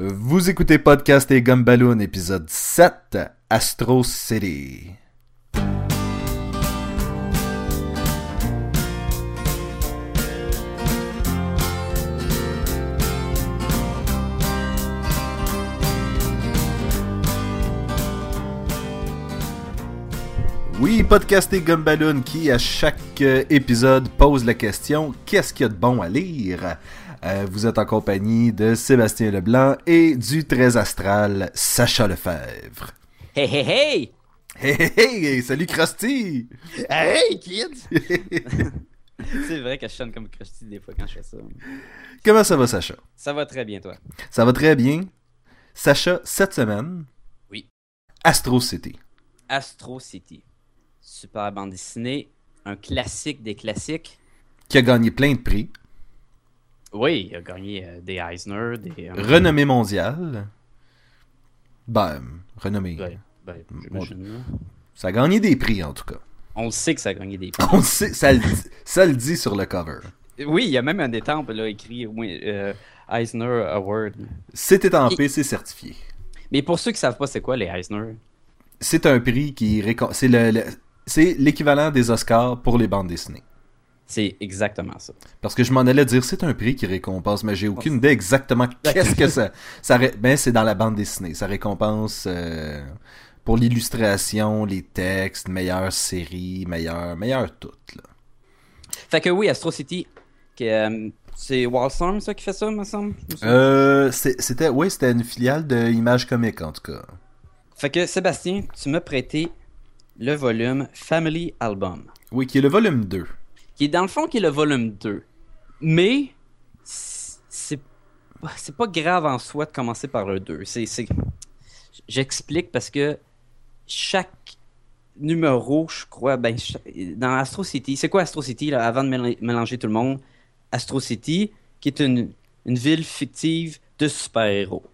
Vous écoutez Podcast et Gumballoon, épisode 7, Astro City. Oui, Podcast et Gumballoon qui, à chaque euh, épisode, pose la question qu'est-ce qu'il y a de bon à lire? Euh, Vous êtes en compagnie de Sébastien Leblanc et du très astral Sacha Lefebvre. Hey, hey, hey! Hey, hey, hey, salut Krusty! Hey, kids! C'est vrai que je sonne comme Krusty des fois quand je fais ça. Comment ça va, Sacha? Ça va très bien, toi. Ça va très bien. Sacha, cette semaine, Oui. Astro City. Astro City. Super bande dessinée. Un classique des classiques. qui a gagné plein de prix, Oui, il a gagné euh, des Eisner, des... euh, renommée mondiale. Ben, renommée. ouais, ben, j'imagine, là. Ça a gagné des prix, en tout cas. On le sait que ça a gagné des prix. On le sait, ça le, dit- ça le dit sur le cover. Oui, il y a même un étampe là, écrit euh, Eisner Award. C'est étampé, c'est certifié. Mais pour ceux qui savent pas c'est quoi les Eisner, C'est un prix qui c'est le, le- c'est l'équivalent des Oscars pour les bandes dessinées. C'est exactement ça. Parce que je m'en allais dire c'est un prix qui récompense, mais j'ai aucune idée exactement qu'est-ce que ça. ça ré- ben c'est dans la bande dessinée, ça récompense euh, pour l'illustration, les textes, meilleure série, meilleure, meilleure tout. Là. Fait que oui, Astro City, que, euh, c'est Wildstorm ça qui fait ça, me semble? Euh, c'était, oui, c'était une filiale de Image Comique en tout cas. Fait que Sébastien, tu m'as prêté le volume Family Album, Oui, qui est le volume 2. Qui est dans le fond qui est le volume 2. Mais c'est c'est pas grave en soi de commencer par le 2. C'est c'est- j'explique parce que chaque numéro, je crois, ben dans Astro City, c'est quoi Astro City là, avant de mél- mélanger tout le monde? Astro City, qui est une, une ville fictive de super-héros.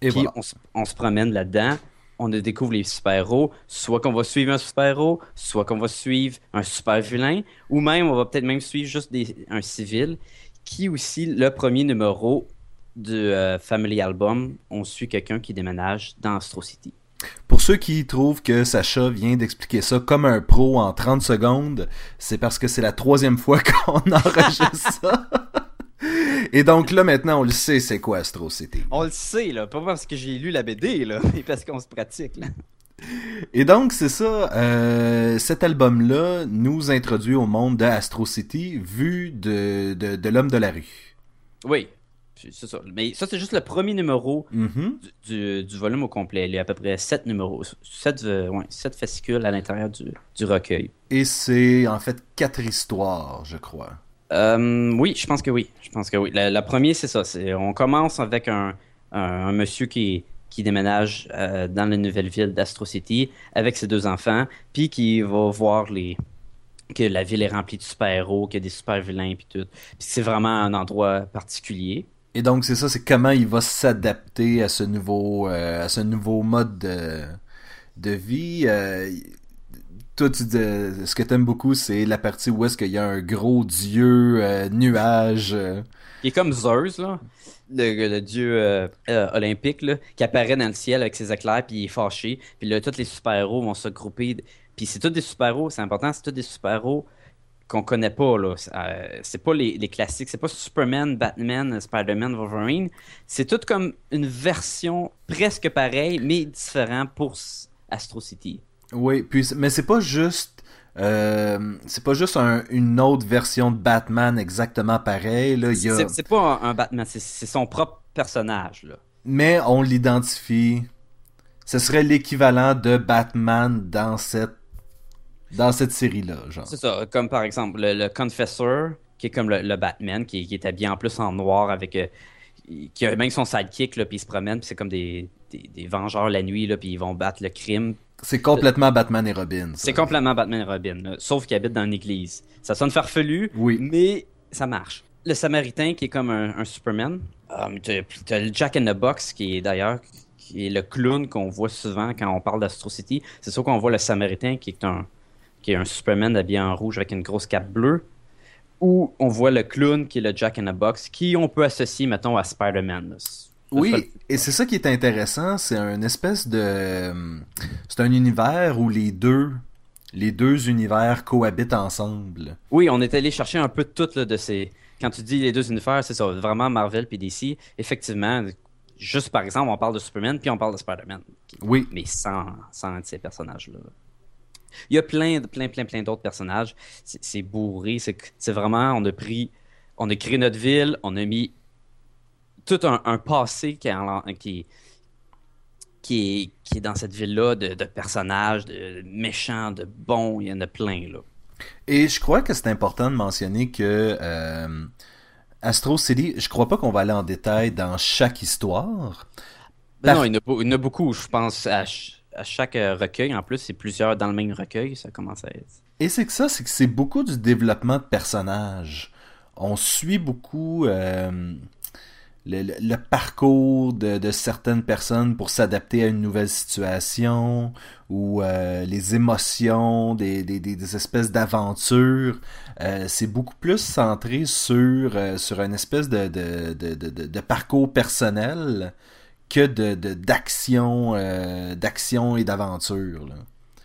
Et Puis voilà. on se promène là-dedans, on découvre les super-héros, soit qu'on va suivre un super-héros, soit qu'on va suivre un super-vilain, ou même on va peut-être même suivre juste un civil, qui aussi, le premier numéro du euh, Family Album, on suit quelqu'un qui déménage dans Astro City. Pour ceux qui trouvent que Sacha vient d'expliquer ça comme un pro en 30 secondes, c'est parce que c'est la troisième fois qu'on enregistre ça. Et donc là, maintenant, on le sait, c'est quoi Astro City? On le sait, là, pas parce que j'ai lu la BD, là, mais parce qu'on se pratique, là. Et donc, c'est ça, euh, cet album-là nous introduit au monde de Astro City vu de, de, de l'homme de la rue. Oui, c'est ça. Mais ça, c'est juste le premier numéro Mhm. du, du- du volume au complet. Il y a à peu près 7 numéros, 7, ouais, sept fascicules à l'intérieur du, du recueil. Et c'est en fait quatre histoires, je crois. Euh, oui, je pense que oui. Je pense que oui. La, la première, c'est ça. on commence avec un, monsieur qui, qui déménage euh, dans la nouvelle ville d'Astro City avec ses deux enfants, puis qui va voir les que la ville est remplie de super-héros, qu'il y a des super-vilains, puis tout. C'est vraiment un endroit particulier. Et donc, c'est ça, c'est comment il va s'adapter à ce nouveau, euh, à ce nouveau mode de, de vie. Euh, toi, dis- ce que t'aimes beaucoup, c'est la partie où est-ce qu'il y a un gros dieu euh, nuage. euh. Il est comme Zeus, là, le, dieu euh, euh, olympique, là, qui apparaît dans le ciel avec ses éclairs, puis il est fâché. Puis là, tous les super-héros vont se grouper. Puis c'est tous des super-héros, c'est important, c'est tous des super-héros qu'on connaît pas, là. C'est, euh, pas les, les classiques, c'est pas Superman, Batman, Spider-Man, Wolverine. C'est tout comme une version presque pareille, mais différent pour Astro City. Oui, puis, mais c'est pas juste. euh, c'est pas juste un- une autre version de Batman exactement pareil. Là, il y a... C'est, pas un, un Batman, c'est, c'est son propre personnage, là. Mais on l'identifie. Ce serait l'équivalent de Batman dans cette dans cette série-là, genre. C'est ça, comme par exemple le, le Confessor, qui est comme le, le Batman, qui, qui est habillé en plus en noir avec. euh, qui a même son sidekick, là, puis il se promène, puis c'est comme des, des, des vengeurs la nuit, là, puis ils vont battre le crime. C'est complètement Batman et Robin. C'est complètement Batman et Robin, là, sauf qu'il habite dans une église. Ça sonne farfelu, Oui. mais ça marche. Le Samaritain, qui est comme un, un Superman. Um, t'as le Jack in the Box, qui est d'ailleurs qui est le clown qu'on voit souvent quand on parle d'Astro City. C'est sûr qu'on voit le Samaritain, qui est un, qui est un Superman habillé en rouge avec une grosse cape bleue. Ou on voit le clown, qui est le Jack in the Box, qui on peut associer, mettons, à Spider-Man. Là. Oui, et c'est ça qui est intéressant, c'est un espèce de... C'est un univers où les deux les deux univers cohabitent ensemble. Oui, on est allé chercher un peu de tout là, de ces... Quand tu dis les deux univers, c'est ça, vraiment Marvel puis DC. Effectivement, juste par exemple, on parle de Superman puis on parle de Spider-Man. Oui. Mais sans, sans ces personnages-là. Il y a plein, plein, plein, plein d'autres personnages. C'est bourré. C'est vraiment, on a pris, on a créé notre ville, on a mis tout un, passé qui qui, qui est dans cette ville-là de, personnages, de méchants, de bons. Il y en a plein, là. Et je crois que c'est important de mentionner que euh, Astro City, je crois pas qu'on va aller en détail dans chaque histoire. Ben non, il y, en a, beaucoup, je pense, à, chaque euh, recueil. En plus, c'est plusieurs dans le même recueil, ça commence à être. Et c'est que ça, c'est que c'est beaucoup du développement de personnages. On suit beaucoup euh, le, parcours de, certaines personnes pour s'adapter à une nouvelle situation ou euh, les émotions des, des, espèces d'aventures. Euh, c'est beaucoup plus centré sur, euh, sur une espèce de, de, parcours personnel que de d'action d'action et d'aventure.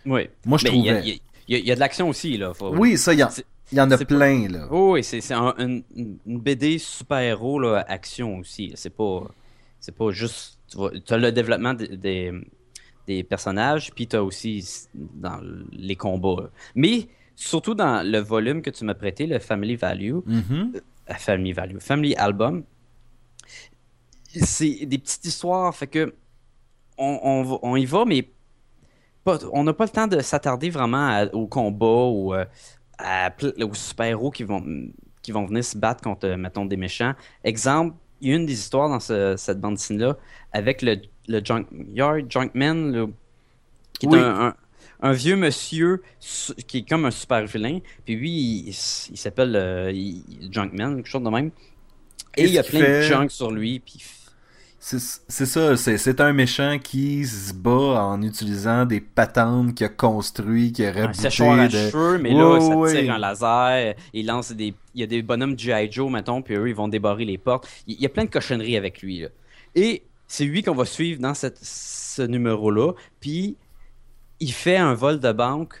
Oui. Moi, je trouvais... Il y, a de l'action aussi, là. Oui, ça, il y a... Il y en a plein, là. oui, c'est une, BD super-héros, action aussi. C'est pas, c'est pas juste. Tu as le développement des, des, personnages, puis tu as aussi dans les combats. Mais surtout dans le volume que tu m'as prêté, le Family Value, mm-hmm. euh, Family Value, Family Album, c'est des petites histoires, fait que on, on, y va, mais on n'a pas le temps de s'attarder vraiment au combat ou euh, aux super-héros qui vont, qui vont venir se battre contre, mettons, des méchants. Exemple, il y a une des histoires dans cette bande dessinée-là avec le, le Junkyard Junkman, qui est un, vieux monsieur qui est comme un super vilain. Puis lui, il, s'appelle euh, Junkman, quelque chose de même. Et il y a plein de junk sur lui. Puis c'est ça, c'est un méchant qui se bat en utilisant des patentes qu'il a construit, qui a Un séchoir à cheveux, mais là, ça tire un laser, il lance des... Il y a des bonhommes G.I. Joe, mettons, puis eux, ils vont débarrer les portes. Il y a plein de cochonneries avec lui, Et c'est lui qu'on va suivre dans cette, ce numéro-là, puis il fait un vol de banque,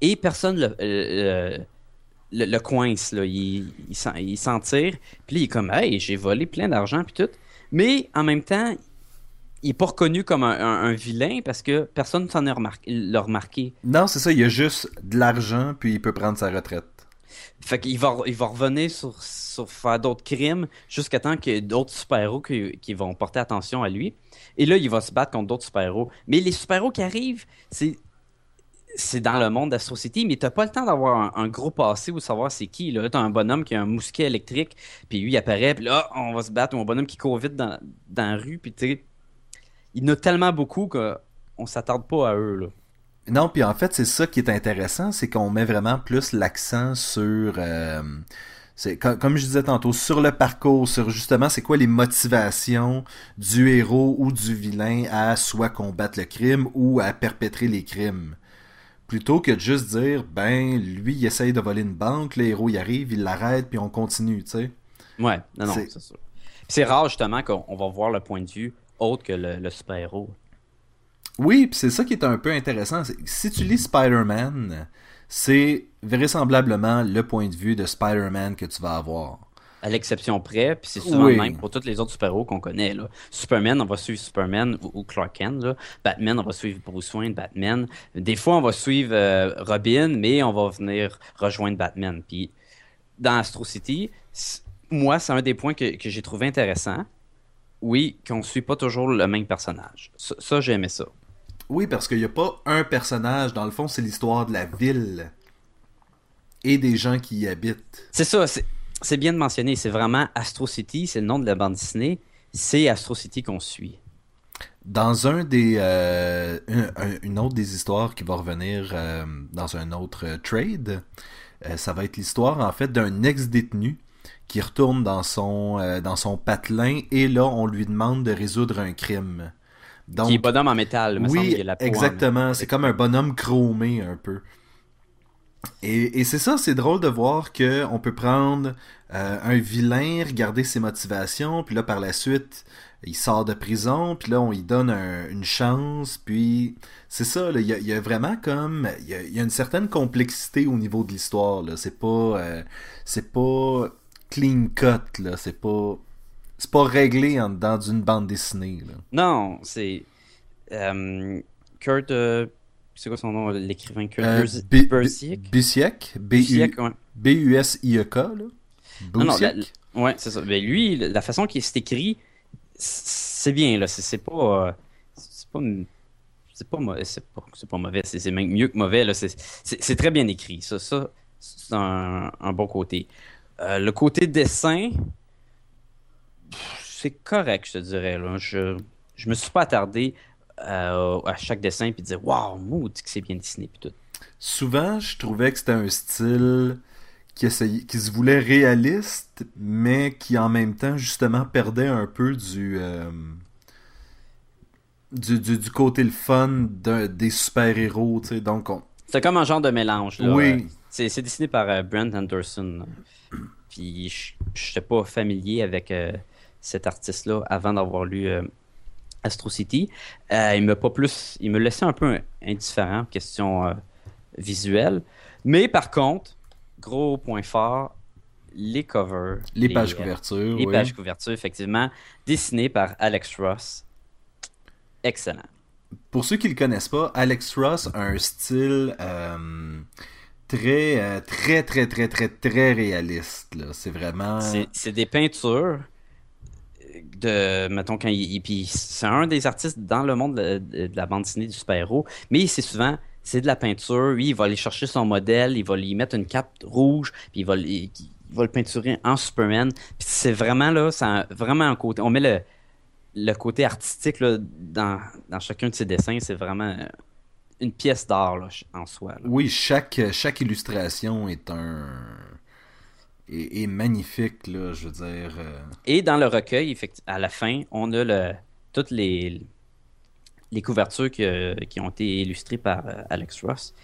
et personne le... le, le, coince, là. Il, il s'en tire, puis là, il est comme, hey, j'ai volé plein d'argent, puis tout. Mais en même temps, il n'est pas reconnu comme un, vilain parce que personne ne s'en a l'a remarqué. Non, c'est ça, il a juste de l'argent puis il peut prendre sa retraite. Fait qu'il va, il va revenir sur, faire d'autres crimes jusqu'à temps qu'il y ait d'autres super-héros qui, vont porter attention à lui. Et là, il va se battre contre d'autres super-héros. Mais les super-héros qui arrivent, c'est c'est dans le monde d'Astro City, mais t'as pas le temps d'avoir un, gros passé ou savoir c'est qui. Là, t'as un bonhomme qui a un mousquet électrique, puis lui il apparaît, puis là, on va se battre, ou un bonhomme qui court vite dans, dans la rue, puis tu il y en a tellement beaucoup qu'on s'attarde pas à eux. Là. Non, puis en fait, c'est ça qui est intéressant, c'est qu'on met vraiment plus l'accent sur. Euh, c'est comme, je disais tantôt, sur le parcours, sur justement c'est quoi les motivations du héros ou du vilain à soit combattre le crime ou à perpétrer les crimes. Plutôt que de juste dire, ben, lui, il essaye de voler une banque, le héros y arrive, il l'arrête, puis on continue, tu sais. Ouais, non, non, c'est ça. C'est rare, justement, qu'on va voir le point de vue autre que le, super-héros. Oui, puis c'est ça qui est un peu intéressant. Si tu lis Spider-Man, c'est vraisemblablement le point de vue de Spider-Man que tu vas avoir à l'exception près, puis c'est souvent le même pour tous les autres super-héros qu'on connaît. Là. Superman, on va suivre Superman ou, Clark Kent. Là. Batman, on va suivre Bruce Wayne, Batman. Des fois, on va suivre euh, Robin, mais on va venir rejoindre Batman. Puis dans Astro City, moi, c'est un des points que, j'ai trouvé intéressant. Oui, qu'on suit pas toujours le même personnage. Ça, ça j'aimais ça. Oui, parce qu'il n'y a pas un personnage. Dans le fond, c'est l'histoire de la ville et des gens qui y habitent. C'est ça. C'est c'est bien de mentionner, c'est vraiment Astro City, c'est le nom de la bande dessinée. C'est Astro City qu'on suit. Dans un des, euh, une autre des histoires qui va revenir euh, dans un autre euh, trade, ça va être l'histoire en fait d'un ex-détenu qui retourne dans son, dans son patelin et là on lui demande de résoudre un crime. Donc, qui est bonhomme en métal, me oui, semble, la exactement. C'est comme un bonhomme chromé un peu. Et, c'est ça, c'est drôle de voir qu'on peut prendre euh, un vilain, regarder ses motivations, puis là par la suite il sort de prison, puis là, on lui donne une chance, puis c'est ça, il y, a vraiment comme, il y a, une certaine complexité au niveau de l'histoire, là, c'est pas, euh, c'est pas clean cut, là, c'est pas, c'est pas réglé en dedans d'une bande dessinée, là. Non, c'est, euh, Kurt, c'est quoi son nom, l'écrivain Kurt Busiek? Busiek, B-U-S-I-E-K, là. Ouais, c'est ça. Mais lui, la façon qu'il s'est écrit, c'est bien, là. C'est pas. C'est pas. C'est pas, mauvais, c'est pas, mauvais, c'est même mieux que mauvais. Là. C'est, très bien écrit. Ça, ça c'est un, bon côté. Euh, le côté dessin, c'est correct, je te dirais. Là. Je, je me suis pas attardé euh, à chaque dessin puis dire Waouh, maudit que c'est bien dessiné. Puis tout. Souvent, je trouvais que c'était un style qui, se voulait réaliste, mais qui en même temps, justement, perdait un peu du, euh, du, côté le fun des super-héros. Donc C'est comme un genre de mélange. Oui. C'est dessiné par euh, Brent Anderson. Puis je n'étais pas familier avec cet artiste-là avant d'avoir lu Astro City. il me pas plus. Il me laissait un peu indifférent question visuelle. Mais par contre, gros point fort, les covers. Les, pages couvertures. Les pages couvertures, effectivement, dessinées par Alex Ross. Excellent. Pour ceux qui ne le connaissent pas, Alex Ross a un style très, très, très, très, très, très réaliste. C'est vraiment. C'est des peintures de mettons quand il, puis c'est un des artistes dans le monde de, la bande dessinée du super-héros mais c'est souvent c'est de la peinture. Il va aller chercher son modèle, il va lui mettre une cape rouge, puis il va, va le peinturer en Superman. C'est vraiment là, c'est vraiment un côté. On met le, le côté artistique là, dans, dans chacun de ses dessins, c'est vraiment une pièce d'art en soi. Oui, chaque, chaque illustration est un. Est, magnifique, là, je veux dire. Euh. Et dans le recueil, à la fin, on a le, toutes les les couvertures qui ont été illustrées par euh, Alex Ross.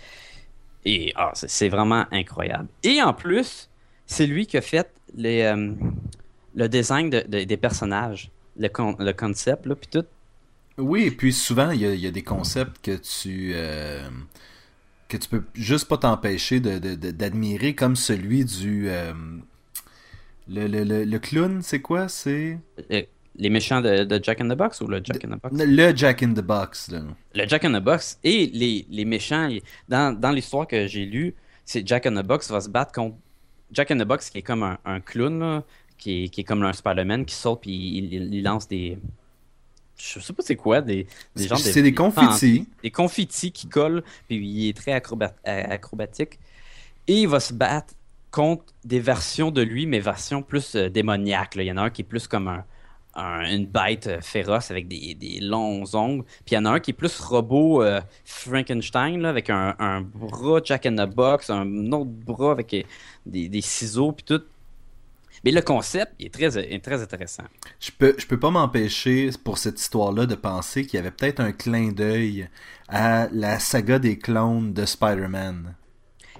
Et ah, c'est vraiment incroyable. Et en plus, c'est lui qui a fait les, euh, le design des personnages, le, le concept, là, puis tout. Oui, et puis souvent, il y, a, des concepts que tu. Euh, que tu peux juste pas t'empêcher d'admirer, comme celui du. le, le, le, clown, c'est quoi? C'est les méchants de, Jack in the Box ou le Jack in the Box? Le Jack in the Box. Là. Le Jack in the Box. Et les, les méchants, dans, dans l'histoire que j'ai lue, c'est Jack in the Box va se battre contre Jack in the Box qui est comme un, un clown, là, qui, est, qui, est, comme un Spider-Man qui saute puis il, il, lance des. Je sais pas c'est quoi, des, des gens. C'est des, confettis. Des confettis qui collent, puis il est très acrobatique. Et il va se battre contre des versions de lui, mais versions plus euh, démoniaques. Il y en a un qui est plus comme un, une bête euh, féroce avec des, longs ongles. Puis il y en a un qui est plus robot euh, Frankenstein, avec un, bras Jack in the Box, un autre bras avec euh, des, ciseaux, puis tout. Mais le concept est très, très intéressant. Je peux, je peux pas m'empêcher, pour cette histoire-là, de penser qu'il y avait peut-être un clin d'œil à la saga des clones de Spider-Man.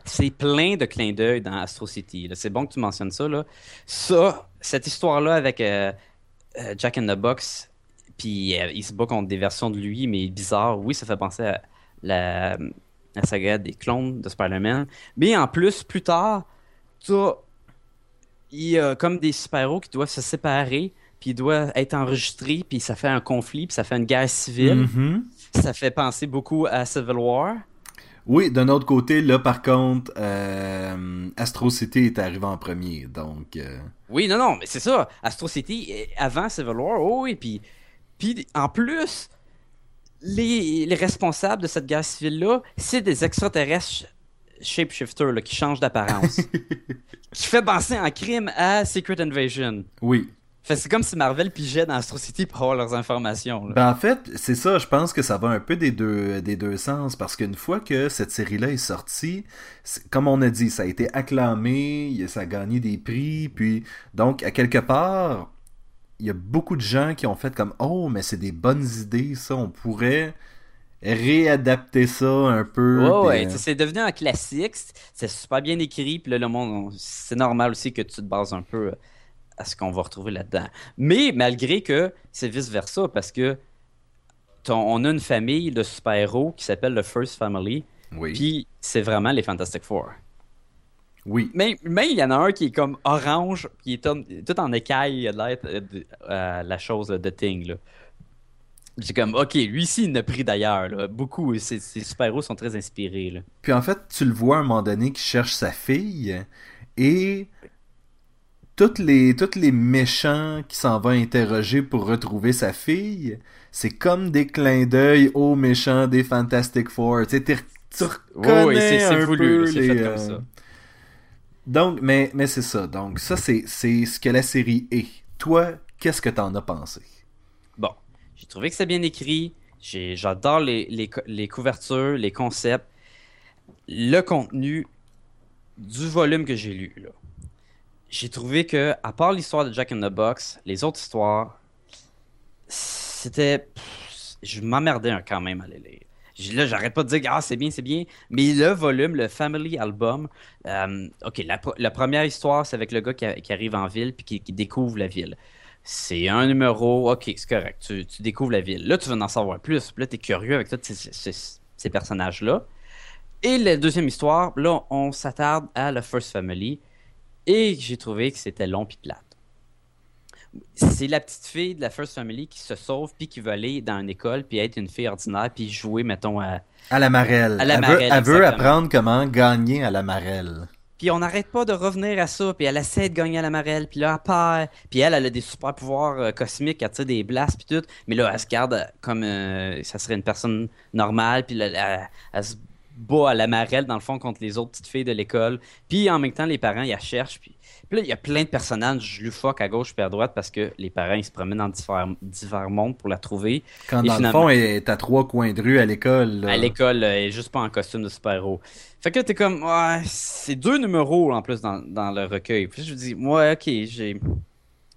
C'est plein de clins d'œil dans Astro City. C'est bon que tu mentionnes ça. Là. Ça, cette histoire-là avec euh, Jack in the Box, puis euh, il se bat contre des versions de lui, mais bizarre. Oui, ça fait penser à la, saga des clones de Spider-Man. Mais en plus, plus tard, il y a comme des super-héros qui doivent se séparer, puis ils doivent être enregistrés, puis ça fait un conflit, puis ça fait une guerre civile. Mm-hmm. Ça fait penser beaucoup à Civil War. Oui, d'un autre côté, là, par contre, euh, Astro City est arrivé en premier, donc... Euh, oui, non, non, mais c'est ça. Astro City, avant Civil War, oh oui, puis, puis en plus, les, les responsables de cette guerre civile-là, c'est des extraterrestres shapeshifters là, qui changent d'apparence. qui fait penser en crime à Secret Invasion. Oui c'est comme si Marvel pigeait dans Astro City pour avoir leurs informations. Ben en fait, c'est ça, je pense que ça va un peu des deux, des deux sens, parce qu'une fois que cette série-là est sortie, comme on a dit, ça a été acclamé, ça a gagné des prix, puis donc, à quelque part, il y a beaucoup de gens qui ont fait comme « Oh, mais c'est des bonnes idées, ça, on pourrait réadapter ça un peu. ouais, c'est devenu un classique, c'est super bien écrit, puis là, le monde, c'est normal aussi que tu te bases un peu à ce qu'on va retrouver là-dedans. Mais malgré que c'est vice-versa, parce que on a une famille de super-héros qui s'appelle le First Family. Oui. Puis c'est vraiment les Fantastic Four. Oui. Mais, mais il y en a un qui est comme orange, qui est tout en écaille, il a l'air euh, la chose de Thing. Là. C'est comme, ok, lui ici, il n'a pris d'ailleurs. Beaucoup, ses, super-héros sont très inspirés. Là. Puis en fait, tu le vois à un moment donné qui cherche sa fille et toutes les, toutes les méchants qui s'en vont interroger pour retrouver sa fille, c'est comme des clins d'œil aux méchants des Fantastic Four. Tu sais, tu reconnais c'est voulu, c'est fait comme ça. Euh, donc, mais, mais c'est ça. Donc, ça, c'est ce que la série est. Toi, qu'est-ce que t'en as pensé? J'ai trouvé que c'est bien écrit. J'adore les, couvertures, les concepts, le contenu du volume que j'ai lu. J'ai trouvé que, à part l'histoire de Jack in the Box, les autres histoires, c'était. Je m'emmerdais quand même à les lire. Là, j'arrête pas de dire ah c'est bien, c'est bien. Mais le volume, le Family Album, euh, ok, la, première histoire, c'est avec le gars qui, arrive en ville puis qui, découvre la ville. C'est un numéro, ok, c'est correct. Tu, découvres la ville. Là, tu veux en savoir plus. Là, tu es curieux avec tous ces, personnages-là. Et la deuxième histoire, là, on s'attarde à la First Family. Et j'ai trouvé que c'était long puis plate c'est la petite fille de la First Family qui se sauve puis qui veut aller dans une école puis être une fille ordinaire puis jouer, mettons, à... À la marelle. elle, veut, apprendre comment gagner à la marelle. Puis on n'arrête pas de revenir à ça, puis elle essaie de gagner à la marelle, puis là, elle perd. Puis elle, elle a des super pouvoirs euh, cosmiques, elle tire des blasts, puis tout. Mais là, elle se garde comme euh, ça serait une personne normale, puis là, elle, se bat à la marelle, dans le fond, contre les autres petites filles de l'école. Puis en même temps, les parents, ils la cherchent, puis puis là, il y a plein de personnages je fuck à gauche et à droite parce que les parents ils se promènent dans divers, mondes pour la trouver. Quand dans le fond, elle est à trois coins de rue à l'école. À l'école, elle est juste pas en costume de super-héros. Fait que t'es comme, ouais, c'est deux numéros en plus dans, le recueil. Puis je me dis, ouais, ok, j'ai.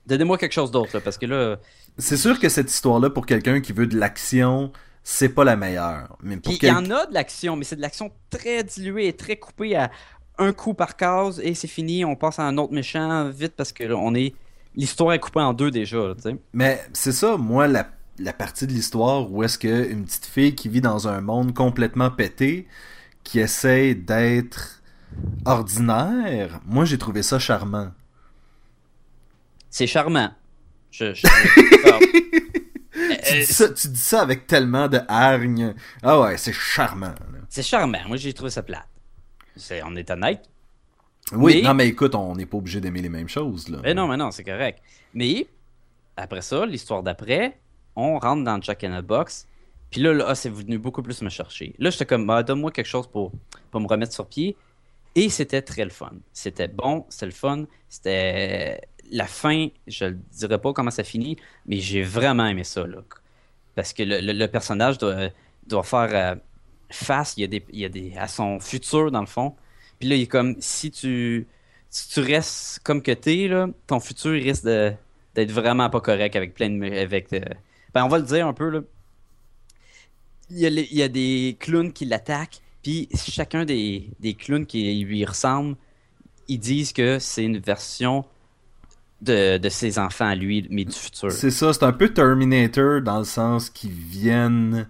Donnez-moi quelque chose d'autre, parce que là. C'est sûr que cette histoire-là, pour quelqu'un qui veut de l'action, c'est pas la meilleure. Mais pour il y en a de l'action, mais c'est de l'action très diluée et très coupée à un coup par case et c'est fini, on passe à un autre méchant vite parce que on est l'histoire est coupée en deux déjà, Mais c'est ça, moi la, partie de l'histoire où est-ce que une petite fille qui vit dans un monde complètement pété, qui essaie d'être ordinaire, moi j'ai trouvé ça charmant. C'est charmant. Je, tu, dis ça, avec tellement de hargne. Ah ouais, c'est charmant. C'est charmant. Moi, j'ai trouvé ça plate on est honnête. Oui, non, mais écoute, on n'est pas obligé d'aimer les mêmes choses. Là. Mais non, mais non, c'est correct. Mais après ça, l'histoire d'après, on rentre dans Jack in a Box. Puis là, là ah, c'est venu beaucoup plus me chercher. Là, j'étais comme, bah, donne-moi quelque chose pour, pour me remettre sur pied. Et c'était très le fun. C'était bon, c'était le fun. C'était la fin, je ne dirais pas comment ça finit, mais j'ai vraiment aimé ça. Là. Parce que le, personnage doit, doit faire euh, face, il y, a des, il y a des, à son futur, dans le fond. Puis là, il est comme, si tu, si tu restes comme que t'es, là, ton futur risque d'être vraiment pas correct avec plein de... Avec, euh, ben, on va le dire un peu, là. Il y a, des clowns qui l'attaquent, puis chacun des, des clowns qui lui ressemblent, ils disent que c'est une version de, de, ses enfants à lui, mais du futur. C'est ça, c'est un peu Terminator dans le sens qu'ils viennent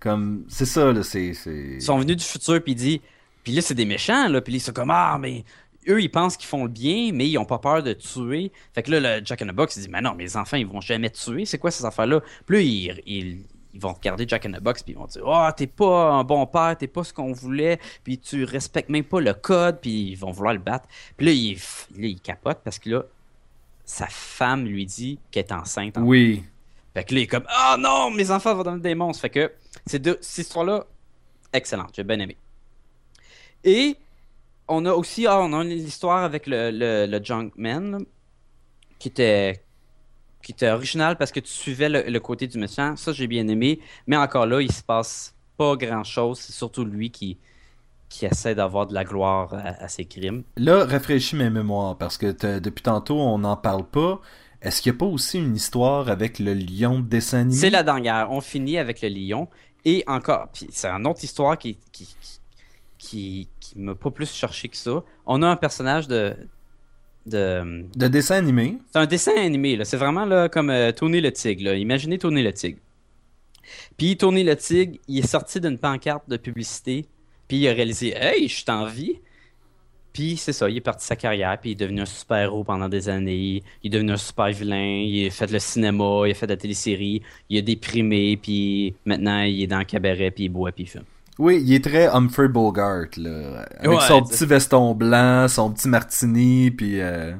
comme, c'est ça, là, c'est. Ils sont venus du futur, puis dit. Puis là, c'est des méchants, là, puis ils sont comme, ah, mais eux, ils pensent qu'ils font le bien, mais ils ont pas peur de tuer. Fait que là, le Jack in the Box, il dit, mais non, mes enfants, ils vont jamais tuer. C'est quoi ces affaires-là? Puis là, ils, ils, vont regarder Jack in the Box, puis ils vont dire, oh, t'es pas un bon père, t'es pas ce qu'on voulait, puis tu respectes même pas le code, puis ils vont vouloir le battre. Puis là, il, là, il capote parce que là, sa femme lui dit qu'elle est enceinte. oui. Fait que là, il est comme Ah oh non, mes enfants vont devenir des monstres. Fait que ces deux, cette histoire-là, excellente. J'ai bien aimé. Et on a aussi ah, on a l'histoire avec le, le, Junkman qui était qui était original parce que tu suivais le, côté du méchant. Ça, j'ai bien aimé. Mais encore là, il se passe pas grand-chose. C'est surtout lui qui, qui essaie d'avoir de la gloire à, ses crimes. Là, rafraîchis mes mémoires parce que depuis tantôt, on n'en parle pas. Est-ce qu'il n'y a pas aussi une histoire avec le lion de dessin animé? C'est la dernière. On finit avec le lion. Et encore, c'est une autre histoire qui, qui, qui, qui, m'a pas plus cherché que ça. On a un personnage de, de... De dessin animé? C'est un dessin animé, là. C'est vraiment là, comme euh, Tony le Tigre. Là. Imaginez Tony le Tigre. Puis Tony le Tigre, il est sorti d'une pancarte de publicité, puis il a réalisé Hey, je suis en vie. Puis c'est ça, il est parti sa carrière, puis il est devenu un super-héros pendant des années. Il est devenu un super vilain, il a fait le cinéma, il a fait de la télésérie, il a déprimé, puis maintenant il est dans le cabaret, puis il boit, puis il fume. Oui, il est très Humphrey Bogart, là. Avec son petit veston blanc, son petit martini, puis... Euh,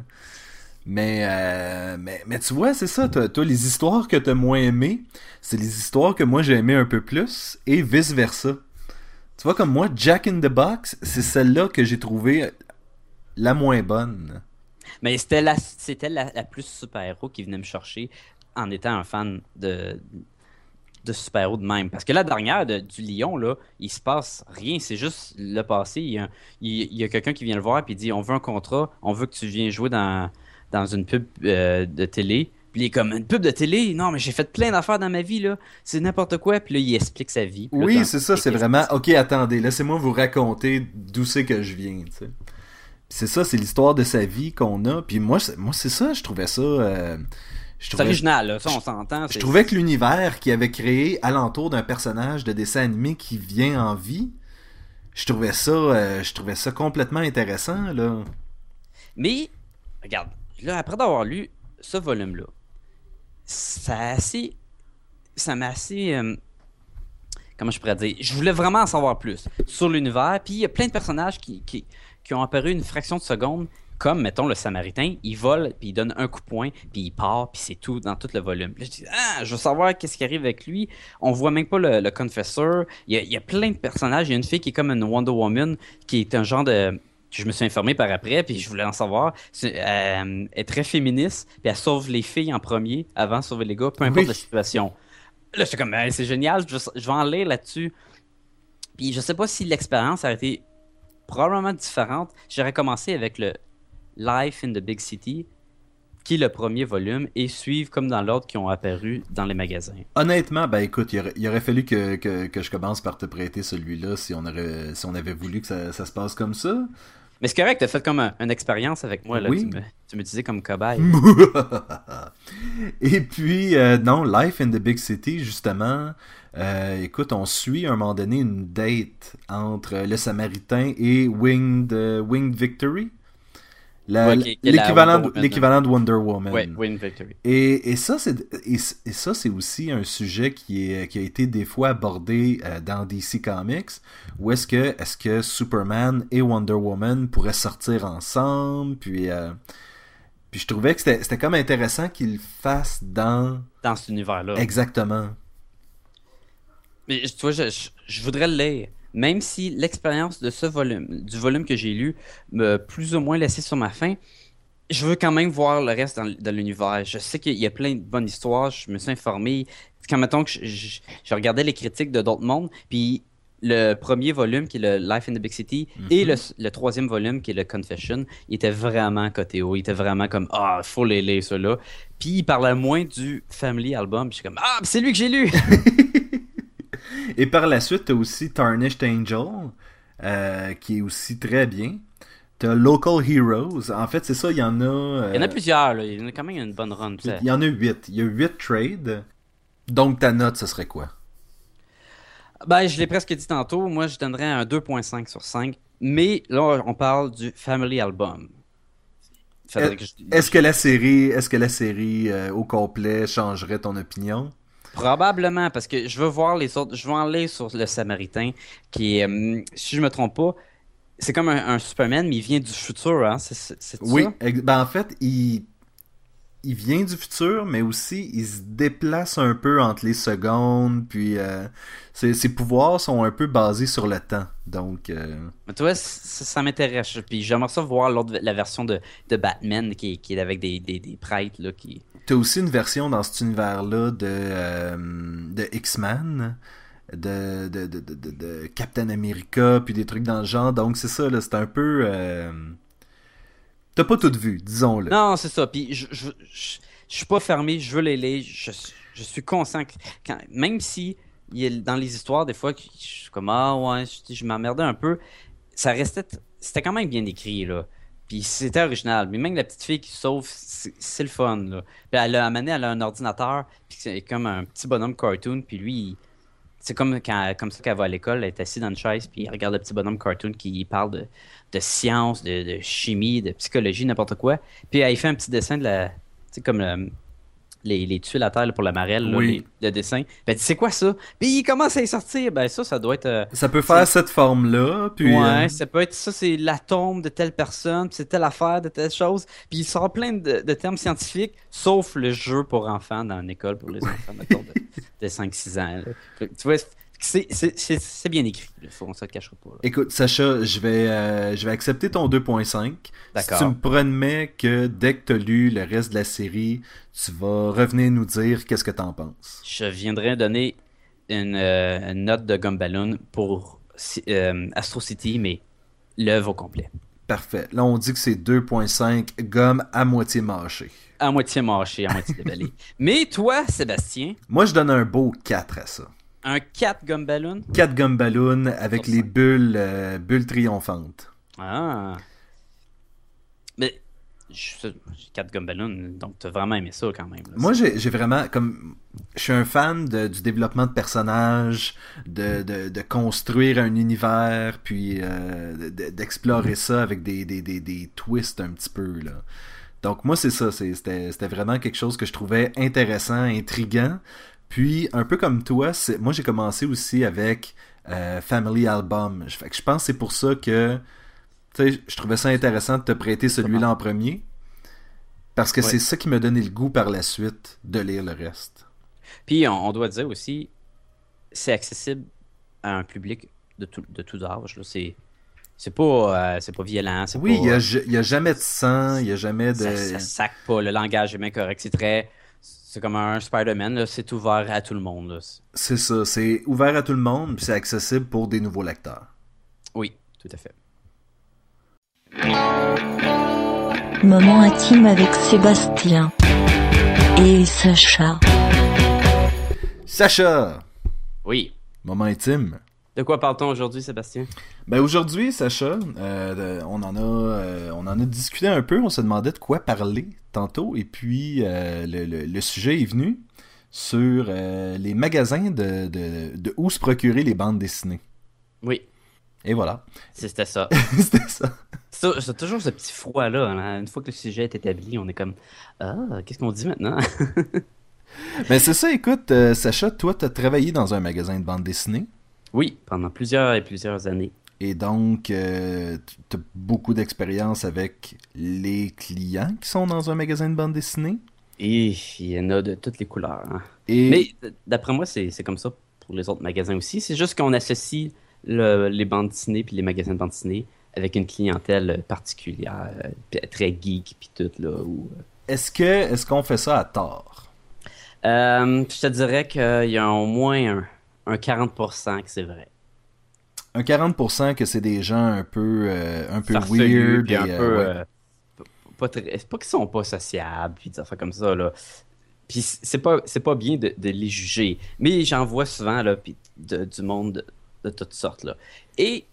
mais, euh, mais, mais tu vois, c'est ça, toi, toi, les histoires que t'as moins aimées, c'est les histoires que moi j'ai aimé un peu plus, et vice-versa. Tu vois, comme moi, Jack in the Box, c'est celle-là que j'ai trouvé la moins bonne. Mais c'était la, c'était la, plus super-héros qui venait me chercher en étant un fan de, de super-héros de même. Parce que la dernière du Lion, là, il se passe rien. C'est juste le passé. Il y a, quelqu'un qui vient le voir et dit On veut un contrat, on veut que tu viennes jouer dans, dans une pub euh, de télé. Puis il est comme une pub de télé. Non, mais j'ai fait plein d'affaires dans ma vie, là. C'est n'importe quoi. Puis là, il explique sa vie. Oui, c'est ça. C'est vraiment. Ok, attendez, laissez-moi vous raconter d'où c'est que je viens, tu sais. C'est ça, c'est l'histoire de sa vie qu'on a. Puis moi, moi c'est ça, je trouvais ça. Euh, c'est original, là, ça on s'entend. Je trouvais que l'univers qu'il avait créé alentour d'un personnage de dessin animé qui vient en vie, je trouvais ça, euh, je trouvais ça complètement intéressant, là. Mais, regarde, là, après d'avoir lu ce volume-là, ça assez. Ça m'a assez. Euh, comment je pourrais dire? Je voulais vraiment en savoir plus sur l'univers. Puis il y a plein de personnages qui, qui, ont apparu une fraction de seconde. Comme, mettons, le Samaritain, il vole, puis il donne un coup de poing, puis il part, puis c'est tout dans tout le volume. je dis, ah, je veux savoir qu'est-ce qui arrive avec lui. On voit même pas le, le Confesseur. Il il y, a, plein de personnages. Il y a une fille qui est comme une Wonder Woman, qui est un genre de je me suis informé par après, puis je voulais en savoir. Euh, elle est très féministe, puis elle sauve les filles en premier avant de sauver les gars, peu importe la situation. Là, j'étais comme, c'est génial, je, vais en lire là-dessus. Puis je sais pas si l'expérience a été probablement différente. J'aurais commencé avec le Life in the Big City, qui est le premier volume, et suivre comme dans l'ordre qui ont apparu dans les magasins. Honnêtement, ben écoute, il aurait, fallu que, que, je commence par te prêter celui-là si on, aurait, si on avait voulu que ça, ça se passe comme ça. Mais c'est correct, t'as fait comme une expérience avec moi, là. Oui. Tu, me, disais comme cobaye. Et puis, euh, non, Life in the Big City, justement, euh, écoute, on suit à un moment donné une date entre le Samaritain et Winged, Winged Victory. L'équivalent de, Wonder Woman. Winged Victory. Et, et ça, c'est et, ça c'est aussi un sujet qui, est, qui a été des fois abordé euh, dans DC Comics. Où est-ce que, est que Superman et Wonder Woman pourraient sortir ensemble Puis, euh, puis je trouvais que c'était comme intéressant qu'ils le fassent dans... Dans cet univers-là. Exactement. Mais tu vois, je, je voudrais le lire même si l'expérience de ce volume, du volume que j'ai lu, m'a plus ou moins laissé sur ma faim, je veux quand même voir le reste dans, l'univers. Je sais qu'il y a plein de bonnes histoires, je me suis informé. Quand mettons que je, regardais les critiques de d'autres mondes, puis le premier volume qui est le Life in the Big City et mhm. le, troisième volume qui est le Confession, il était vraiment côté haut, il était vraiment comme ah, faut les lire ceux-là. Puis il parlait moins du Family Album, puis je suis comme ah, c'est lui que j'ai lu. Et par la suite, t'as aussi Tarnished Angel, euh, qui est aussi très bien. T'as Local Heroes. En fait, c'est ça, il y en a. Euh, il y en a plusieurs, là. Il y en a quand même une bonne run. Il y en a huit. Il y a huit trades. Donc ta note, ce serait quoi? Ben, je l'ai presque dit tantôt. Moi, je donnerais un 2.5 sur 5. Mais là, on parle du Family Album. Est-ce que la série, est-ce que la série euh, au complet changerait ton opinion? Probablement, parce que je veux voir les autres. Je veux en lire sur le Samaritain, qui est, euh, si je me trompe pas, c'est comme un, Superman, mais il vient du futur, hein? C'est, oui, ben en fait, il, il vient du futur, mais aussi il se déplace un peu entre les secondes, puis euh, ses, pouvoirs sont un peu basés sur le temps. Donc, euh... mais tu vois, ça, m'intéresse. Puis j'aimerais ça voir la version de, de Batman qui, qui, est avec des, des, des prêtres là, qui, T'as aussi une version dans cet univers-là de, euh, de X-Men, de, de, de, Captain America, puis des trucs dans le genre. Donc c'est ça, là, c'est un peu... Euh... T'as pas tout vu, disons-le. Non, c'est ça. Puis je, suis pas fermé, je veux les lire. Je, je suis conscient que même si il dans les histoires, des fois, je suis comme Ah ouais, je m'emmerdais un peu, ça restait. C'était quand même bien écrit, là. Puis c'était original. Mais même la petite fille qui sauve, c'est le fun. Là. Puis elle a amené, elle a un ordinateur, puis c'est comme un petit bonhomme cartoon, puis lui, c'est comme, comme ça qu'elle va à l'école, elle est assise dans une chaise, puis elle regarde le petit bonhomme cartoon qui parle de, de science, de, de, chimie, de psychologie, n'importe quoi. Puis elle fait un petit dessin de la. Tu sais, comme le, les, les tuiles à terre pour la marelle, le dessin. Ben, c'est quoi ça? Puis il commence à y sortir. Ben, ça, ça doit être. Euh, ça peut faire cette forme-là. Puis, ouais, euh, ça peut être ça, c'est l'atome de telle personne, c'est telle affaire de telle chose. Puis il sort plein de, de, termes scientifiques, sauf le jeu pour enfants dans une école pour les enfants, mettons, de, de 5-6 ans. Tu vois, c'est bien écrit, on se le cachera pas. Écoute, Sacha, je vais, euh, je vais accepter ton 2.5. Si tu me promets que dès que tu as lu le reste de la série, tu vas revenir nous dire qu'est-ce que tu en penses. Je viendrai donner une, euh, note de Gumballoon pour euh, Astro City, mais l'œuvre au complet. Parfait. Là, on dit que c'est 2.5 gomme à moitié mâché. À moitié mâché, à moitié déballé. mais toi, Sébastien? Moi, je donne un beau 4 à ça. Un 4 gumballoon 4 gumballoon avec les bulles, euh, bulles triomphantes. Ah. Mais 4 gumballoon, donc t'as vraiment aimé ça quand même. Moi, j'ai vraiment. comme Je suis un fan du développement de personnages, de, de, construire un univers, puis euh, d'explorer ça avec des, des, des, des, twists un petit peu. Là. Donc, moi, c'est ça. C'était vraiment quelque chose que je trouvais intéressant, intriguant. Puis, un peu comme toi, moi j'ai commencé aussi avec euh, Family Album. Fait que je pense que c'est pour ça que je trouvais ça intéressant de te prêter celui-là en premier. Parce que c'est ça qui m'a donné le goût par la suite de lire le reste. Puis, on, doit dire aussi, c'est accessible à un public de tout, de tout âge. C'est. C'est pas, euh, c'est pas violent. Oui, il n'y a, a, jamais de sang, il n'y a jamais de. Ça, ça sac pas, le langage est bien correct. C'est très c'est comme un Spider-Man, c'est ouvert à tout le monde. C'est ça, c'est ouvert à tout le monde, puis c'est accessible pour des nouveaux lecteurs. Oui, tout à fait. Moment intime avec Sébastien et Sacha. Sacha! Oui. Moment intime. De quoi parle-t-on aujourd'hui, Sébastien? Ben aujourd'hui, Sacha, euh, on en a, euh, on en a discuté un peu. On se demandait de quoi parler tantôt, et puis euh, le, sujet est venu sur les magasins de, de, où se procurer les bandes dessinées. Oui. Et voilà. C'était ça. C'était ça. C'est toujours ce petit froid-là. Hein. Une fois que le sujet est établi, on est comme Ah, qu'est-ce qu'on dit maintenant Mais c'est ça, écoute, Sacha, toi, tu as travaillé dans un magasin de bandes dessinées. Oui, pendant plusieurs et plusieurs années. Et donc, euh, tu as beaucoup d'expérience avec les clients qui sont dans un magasin de bande dessinée? Et il y en a de toutes les couleurs. Hein. Mais d'après moi, c'est comme ça pour les autres magasins aussi. C'est juste qu'on associe les bandes dessinées puis les magasins de bande dessinée avec une clientèle particulière, euh, très geek puis tout là. Euh. Est-ce que est-ce qu'on fait ça à tort? Je te dirais qu'il y a au moins un, un 40% que c'est vrai. Un 40% que c'est des gens un peu, euh, un peu weird. Et, un euh, peu, euh, pas, pas qu'ils sont pas sociables, puis ça fait comme ça, là. Puis c'est pas, pas bien de, les juger. Mais j'en vois souvent, là, puis du monde de, toutes sortes, là. Et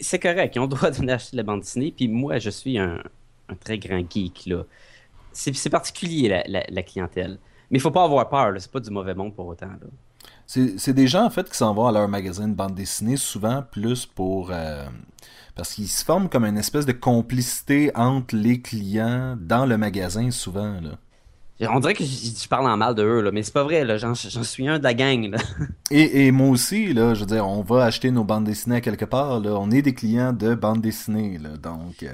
c'est correct, ils ont le droit d'acheter la bande dessinée, puis moi, je suis un, très grand geek, là. C'est particulier, la, la, clientèle. Mais il faut pas avoir peur, c'est pas du mauvais monde pour autant, là. C'est des gens en fait qui s'en vont à leur magasin de bande dessinée souvent plus pour euh, parce qu'ils se forment comme une espèce de complicité entre les clients dans le magasin souvent là. On dirait que je, parle en mal de eux, là, mais c'est pas vrai. J'en, suis un de la gang. Là. Et, et, moi aussi, là, je veux dire, on va acheter nos bandes dessinées à quelque part. Là. On est des clients de bandes dessinées. Là, donc, euh,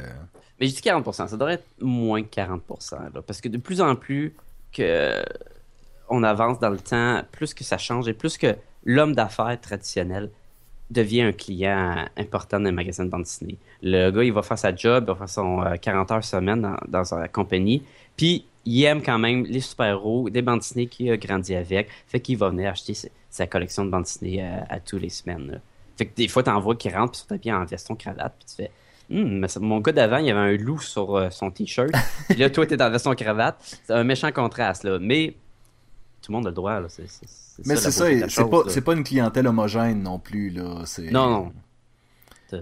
Mais je dis 40%, ça devrait être moins que 40%. Là, parce que de plus en plus que on avance dans le temps, plus que ça change et plus que l'homme d'affaires traditionnel devient un client important d'un magasin de bande dessinée. Le gars, il va faire sa job, il va faire son 40 euh, heures semaine dans, sa compagnie, puis il aime quand même les super-héros, des bandes dessinées qu'il a grandi avec, fait qu'il va venir acheter sa, collection de bandes dessinées euh, à, tous les semaines. Fait que des fois, tu vois qu'il rentre, puis sur bien en veston cravate, puis tu fais hum, mon gars d'avant, il y avait un loup sur euh, son t-shirt. Puis là, toi, t'es dans veston cravate. C'est un méchant contraste, là. Mais tout le monde a le droit. Là. Mais c'est ça, c'est pas, pas, une clientèle homogène non plus. Là. Non, non.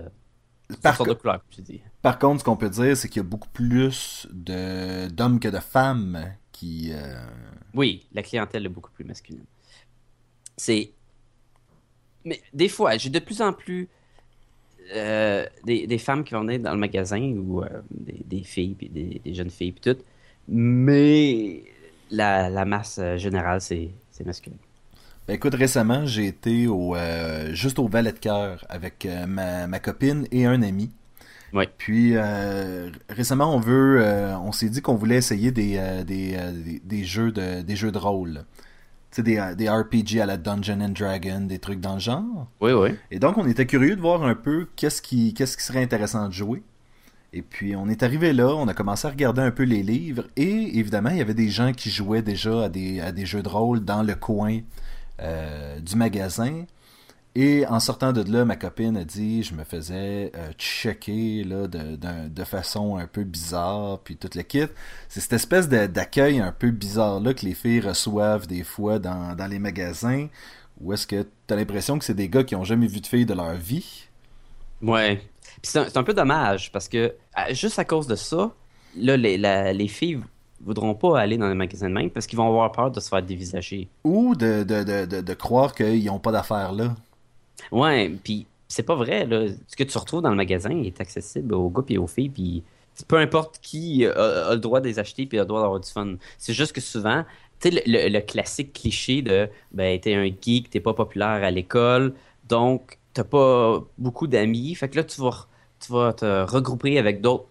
Par, co- de couleur, comme tu dis. par contre, ce qu'on peut dire, c'est qu'il y a beaucoup plus de d'hommes que de femmes qui. euh, Oui, la clientèle est beaucoup plus masculine. C'est. Mais des fois, j'ai de plus en plus euh, des, des femmes qui vont venir dans le magasin ou euh, des, des filles, puis des, des jeunes filles, puis tout. Mais la, la masse euh, générale, c'est c'est masculin. Ben écoute, récemment, j'ai été au euh, juste au Valet de Cœur avec euh, ma, ma copine et un ami. Ouais. Puis euh, récemment, on veut, on s'est dit qu'on voulait essayer des, des, des, des jeux de des jeux de rôle. Tu sais, des, des RPG à la Dungeon and Dragon, des trucs dans le genre. Oui, oui. Et donc, on était curieux de voir un peu qu'est-ce qui, qu'est-ce qui serait intéressant de jouer. Et puis, on est arrivé là, on a commencé à regarder un peu les livres, et évidemment, il y avait des gens qui jouaient déjà à des, à des jeux de rôle dans le coin euh, du magasin. Et en sortant de là, ma copine a dit, je me faisais euh, checker là, de, de façon un peu bizarre, puis toute le kit. C'est cette espèce d'accueil un peu bizarre là que les filles reçoivent des fois dans, dans les magasins, où est-ce que tu as l'impression que c'est des gars qui ont jamais vu de filles de leur vie? Ouais. C'est un, peu dommage parce que juste à cause de ça, là, les, la- les filles voudront pas aller dans les magasins de même parce qu'ils vont avoir peur de se faire dévisager. Ou de, de, de, de, de croire qu'ils n'ont pas d'affaires là. Ouais, puis c'est pas vrai, là. Ce que tu retrouves dans le magasin est accessible aux gars et aux filles, puis peu importe qui a, a le droit de les acheter puis a le droit d'avoir du fun. C'est juste que souvent, tu sais, le, le- le classique cliché de ben, t'es un geek, t'es pas populaire à l'école, donc t'as pas beaucoup d'amis. Fait que là, tu vas, tu vas te regrouper avec d'autres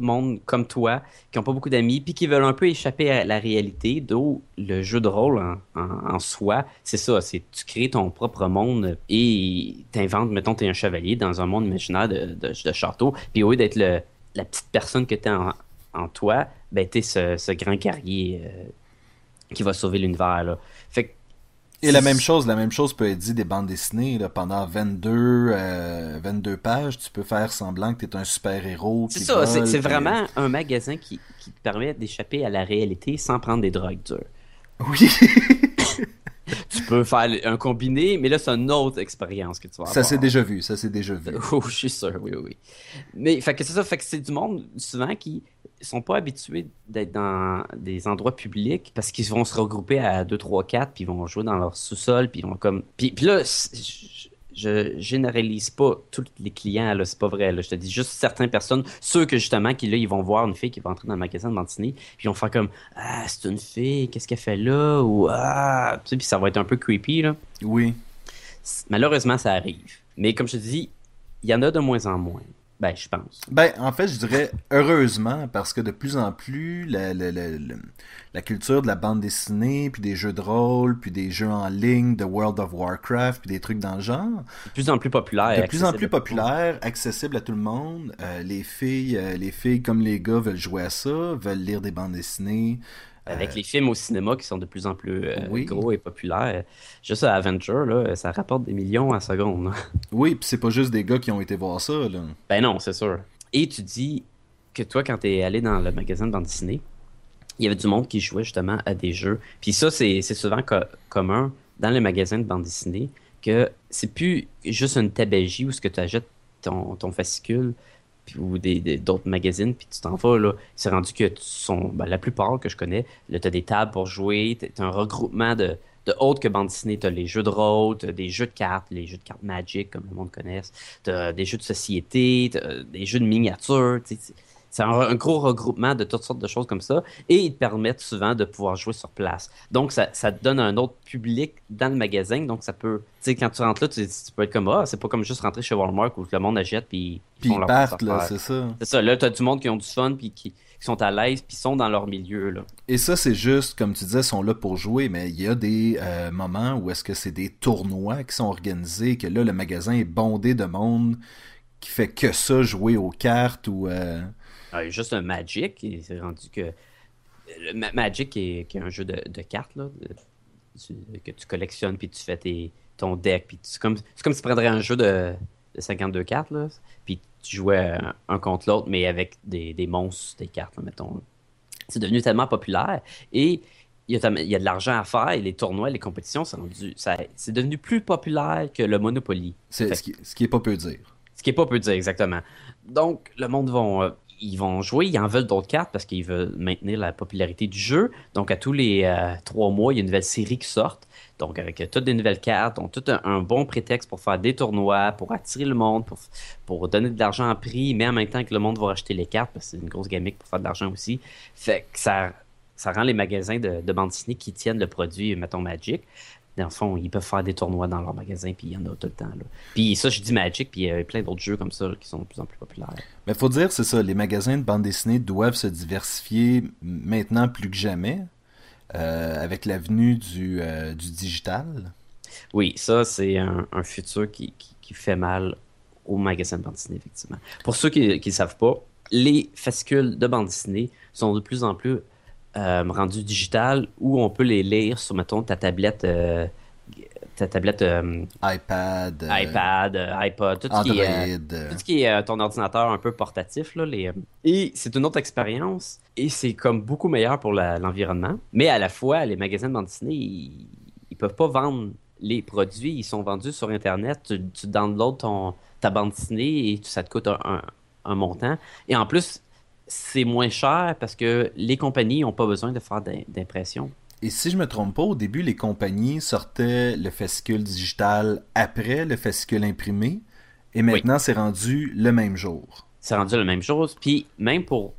mondes comme toi qui ont pas beaucoup d'amis puis qui veulent un peu échapper à la réalité d'où le jeu de rôle en, soi c'est ça c'est tu crées ton propre monde et t'inventes mettons t'es un chevalier dans un monde imaginaire de, château puis au lieu d'être la petite personne que t'es en, en toi ben t'es ce, ce grand guerrier euh, qui va sauver l'univers fait que Et la même chose, la même chose peut être dit des bandes dessinées. Là, pendant 22, euh, 22 pages, tu peux faire semblant que tu es un super-héros. c'est ça c'est vraiment un magasin qui, qui te permet d'échapper à la réalité sans prendre des drogues dures Oui, peux faire un combiné, mais là, c'est une autre expérience que tu vas avoir. ça s'est déjà vu, ça s'est déjà vu. Oh, je suis sûr, oui, oui. Mais, fait que c'est ça, fait que c'est du monde, souvent, qui sont pas habitués d'être dans des endroits publics parce qu'ils vont se regrouper à 2, 3, 4, puis ils vont jouer dans leur sous-sol, puis ils vont comme... Puis, puis là, je, je généralise pas tous les clients, là, c'est pas vrai, là. Je te dis juste certaines personnes, ceux que, justement, qui, là, ils vont voir une fille qui va entrer dans le magasin de dessinée, puis ils vont faire comme « Ah, c'est une fille, qu'est-ce qu'elle fait là? » ou « Ah... » Tu sais, puis ça va être un peu creepy, là. Oui. Malheureusement, ça arrive. Mais comme je te dis, il y en a de moins en moins. Ben, je pense. Ben, en fait, je dirais heureusement, parce que de plus en plus, la, la, la, la- la culture de la bande dessinée, puis des jeux de rôle, puis des jeux en ligne, de World of Warcraft, puis des trucs dans le genre, De plus en plus populaire. de plus en plus populaire, accessible à tout le monde. Euh, les filles, euh, les filles comme les gars veulent jouer à ça, veulent lire des bandes dessinées. Avec les films au cinéma qui sont de plus en plus euh, Oui. gros et populaires. Juste à Avenger, là, ça rapporte des millions à seconde. là. Oui, puis c'est pas juste des gars qui ont été voir ça, là. Ben non, c'est sûr. Et tu dis que toi, quand t'es allé dans le magasin de bande dessinée, il y avait du monde qui jouait justement à des jeux. Puis ça, c'est souvent co- commun dans les magasins de bande dessinée que c'est plus juste une tabagie où ce que tu achètes ton, ton fascicule ou des- d'autres magazines, puis tu t'en vas, là. C'est rendu que sont, ben, la plupart que je connais, là, tu as des tables pour jouer, tu as un regroupement de, autres que bande dessinée. Tu as les jeux de rôle, tu des jeux de cartes, les jeux de cartes Magic, comme le monde connaisse, tu as des jeux de société, t'as des jeux de miniatures, tu sais, c'est- un, un gros regroupement de toutes sortes de choses comme ça. Et ils te permettent souvent de pouvoir jouer sur place. Donc, ça, ça te donne un autre public dans le magasin. Donc, ça peut. Tu sais, quand tu rentres là, tu, tu peux être comme Ah, c'est pas comme juste rentrer chez Walmart où le monde achète puis Puis font ils partent, là, c'est ça. C'est ça. Là, tu as du monde qui ont du fun puis qui, qui sont à l'aise puis sont dans leur milieu. Là. Et ça, c'est juste, comme tu disais, sont là pour jouer, mais il y a des euh, moments où est-ce que c'est des tournois qui sont organisés, que là, le magasin est bondé de monde qui fait que ça, jouer aux cartes ou... euh, Ah, il y a juste un Magic. et C'est rendu que. Le Ma- Magic est, qui est un jeu de, de cartes là, de- tu- que tu collectionnes puis tu fais tes, ton deck. Puis c'est comme, comme si tu prendrais un jeu de, de 52 cartes. Là, puis tu jouais un, un contre l'autre, mais avec des, des monstres, des cartes, là, mettons. C'est devenu tellement populaire. Et il y, a, il y a de l'argent à faire. Et les tournois, les compétitions, c'est devenu plus populaire que le Monopoly. c'est ce qui, ce qui est pas peu dire. Ce qui est pas peu dire exactement. Donc, le monde vont, euh, ils vont jouer, ils en veulent d'autres cartes parce qu'ils veulent maintenir la popularité du jeu. Donc, à tous les euh, trois mois, il y a une nouvelle série qui sort. Donc, avec euh, toutes des nouvelles cartes, ont tout un, bon prétexte pour faire des tournois, pour attirer le monde, pour, donner de l'argent en prix, mais en même temps que le monde va racheter les cartes parce que c'est une grosse gamique pour faire de l'argent aussi. Fait ça rend les magasins de, de bande dessinée qui tiennent le produit, mettons Magic, dans le fond, ils peuvent faire des tournois dans leur magasin, puis il y en a tout le temps. Là. Puis ça, je dis Magic, puis il y a plein d'autres jeux comme ça qui sont de plus en plus populaires. Mais faut dire, c'est ça, les magasins de bande dessinée doivent se diversifier maintenant plus que jamais, euh, avec l'avenue du, euh, du digital. Oui, ça, c'est un, un futur qui, qui, qui fait mal aux magasins de bande dessinée, effectivement. Pour ceux qui ne savent pas, les fascicules de bande dessinée sont de plus en plus euh, rendus digital où on peut les lire sur, mettons, ta tablette, euh, ta tablette euh, iPad, euh, iPad, iPod, tout ce qui est, tout ce qui est ton ordinateur un peu portatif. Là, les, Et c'est une autre expérience et c'est comme beaucoup meilleur pour l'environnement. Mais à la fois, les magasins de bande dessinée, ils, ils peuvent pas vendre les produits, ils sont vendus sur Internet. Tu, tu downloads ton, ta bande dessinée et ça te coûte un, un- un montant. Et en plus, c'est moins cher parce que les compagnies n'ont pas besoin de faire d'im- d'impression. Et si je me trompe pas, au début, les compagnies sortaient le fascicule digital après le fascicule imprimé, et maintenant, c'est rendu le même jour. c'est rendu la même chose. Puis même pour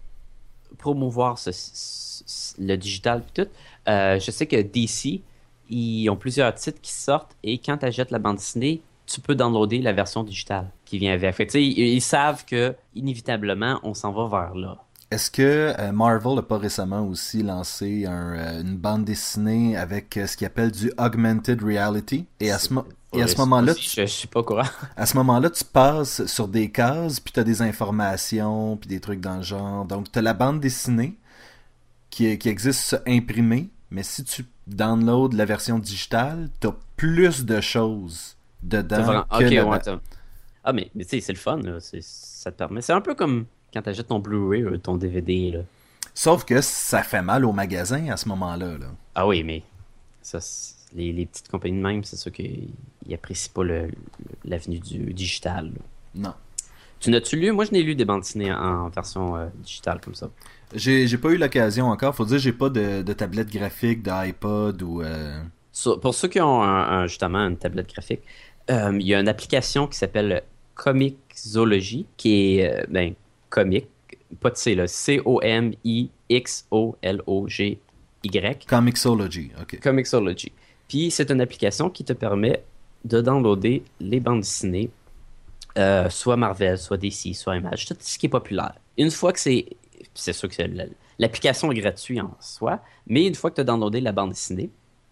promouvoir ce- ce- ce- le digital tout, euh, je sais que DC, ils ont plusieurs titres qui sortent et quand tu achètes la bande dessinée, tu peux downloader la version digitale qui vient avec. Fait ils, ils savent que inévitablement, on s'en va vers là. Est-ce que euh, Marvel n'a pas récemment aussi lancé un, euh, une bande dessinée avec euh, ce qu'il appelle du augmented reality? Et à ce, mo- et à ce Ouais, moment-là, tu, je, je suis pas courant. à ce moment-là, tu passes sur des cases, puis tu as des informations, puis des trucs dans le genre. Donc, tu as la bande dessinée qui, qui existe imprimée, mais si tu downloads la version digitale, tu as plus de choses dedans vraiment- que Ok, la- ouais, t'as- Ah, mais, mais tu sais, c'est le fun, là. C'est- ça te permet. C'est un peu comme quand tu achètes ton Blu-ray ou ton DVD, là. Sauf que ça fait mal au magasin à ce moment-là. Là. Ah oui, mais ça, les, les petites compagnies de même, c'est sûr qu'ils apprécient pas l'avenue du digital. là. Non. Tu n'as-tu lu? Moi, je n'ai lu des bandes dessinées en version euh, digitale comme ça. J'ai j'ai pas eu l'occasion encore. Faut dire, j'ai pas de, de tablette graphique, d'iPod ou. euh, So- pour ceux qui ont un- un- justement une tablette graphique, euh, il y a une application qui s'appelle Comixology, qui est, euh, ben, comic, pas de C, là, C-O-M-I-X-O-L-O-G-Y. Comixology. Ok. Comixology. Puis c'est une application qui te permet de downloader les bandes dessinées, euh, soit Marvel, soit DC, soit Image, tout ce qui est populaire. Une fois que c'est. C'est sûr que l'application est gratuite en soi, mais une fois que tu as downloadé la bande dessinée,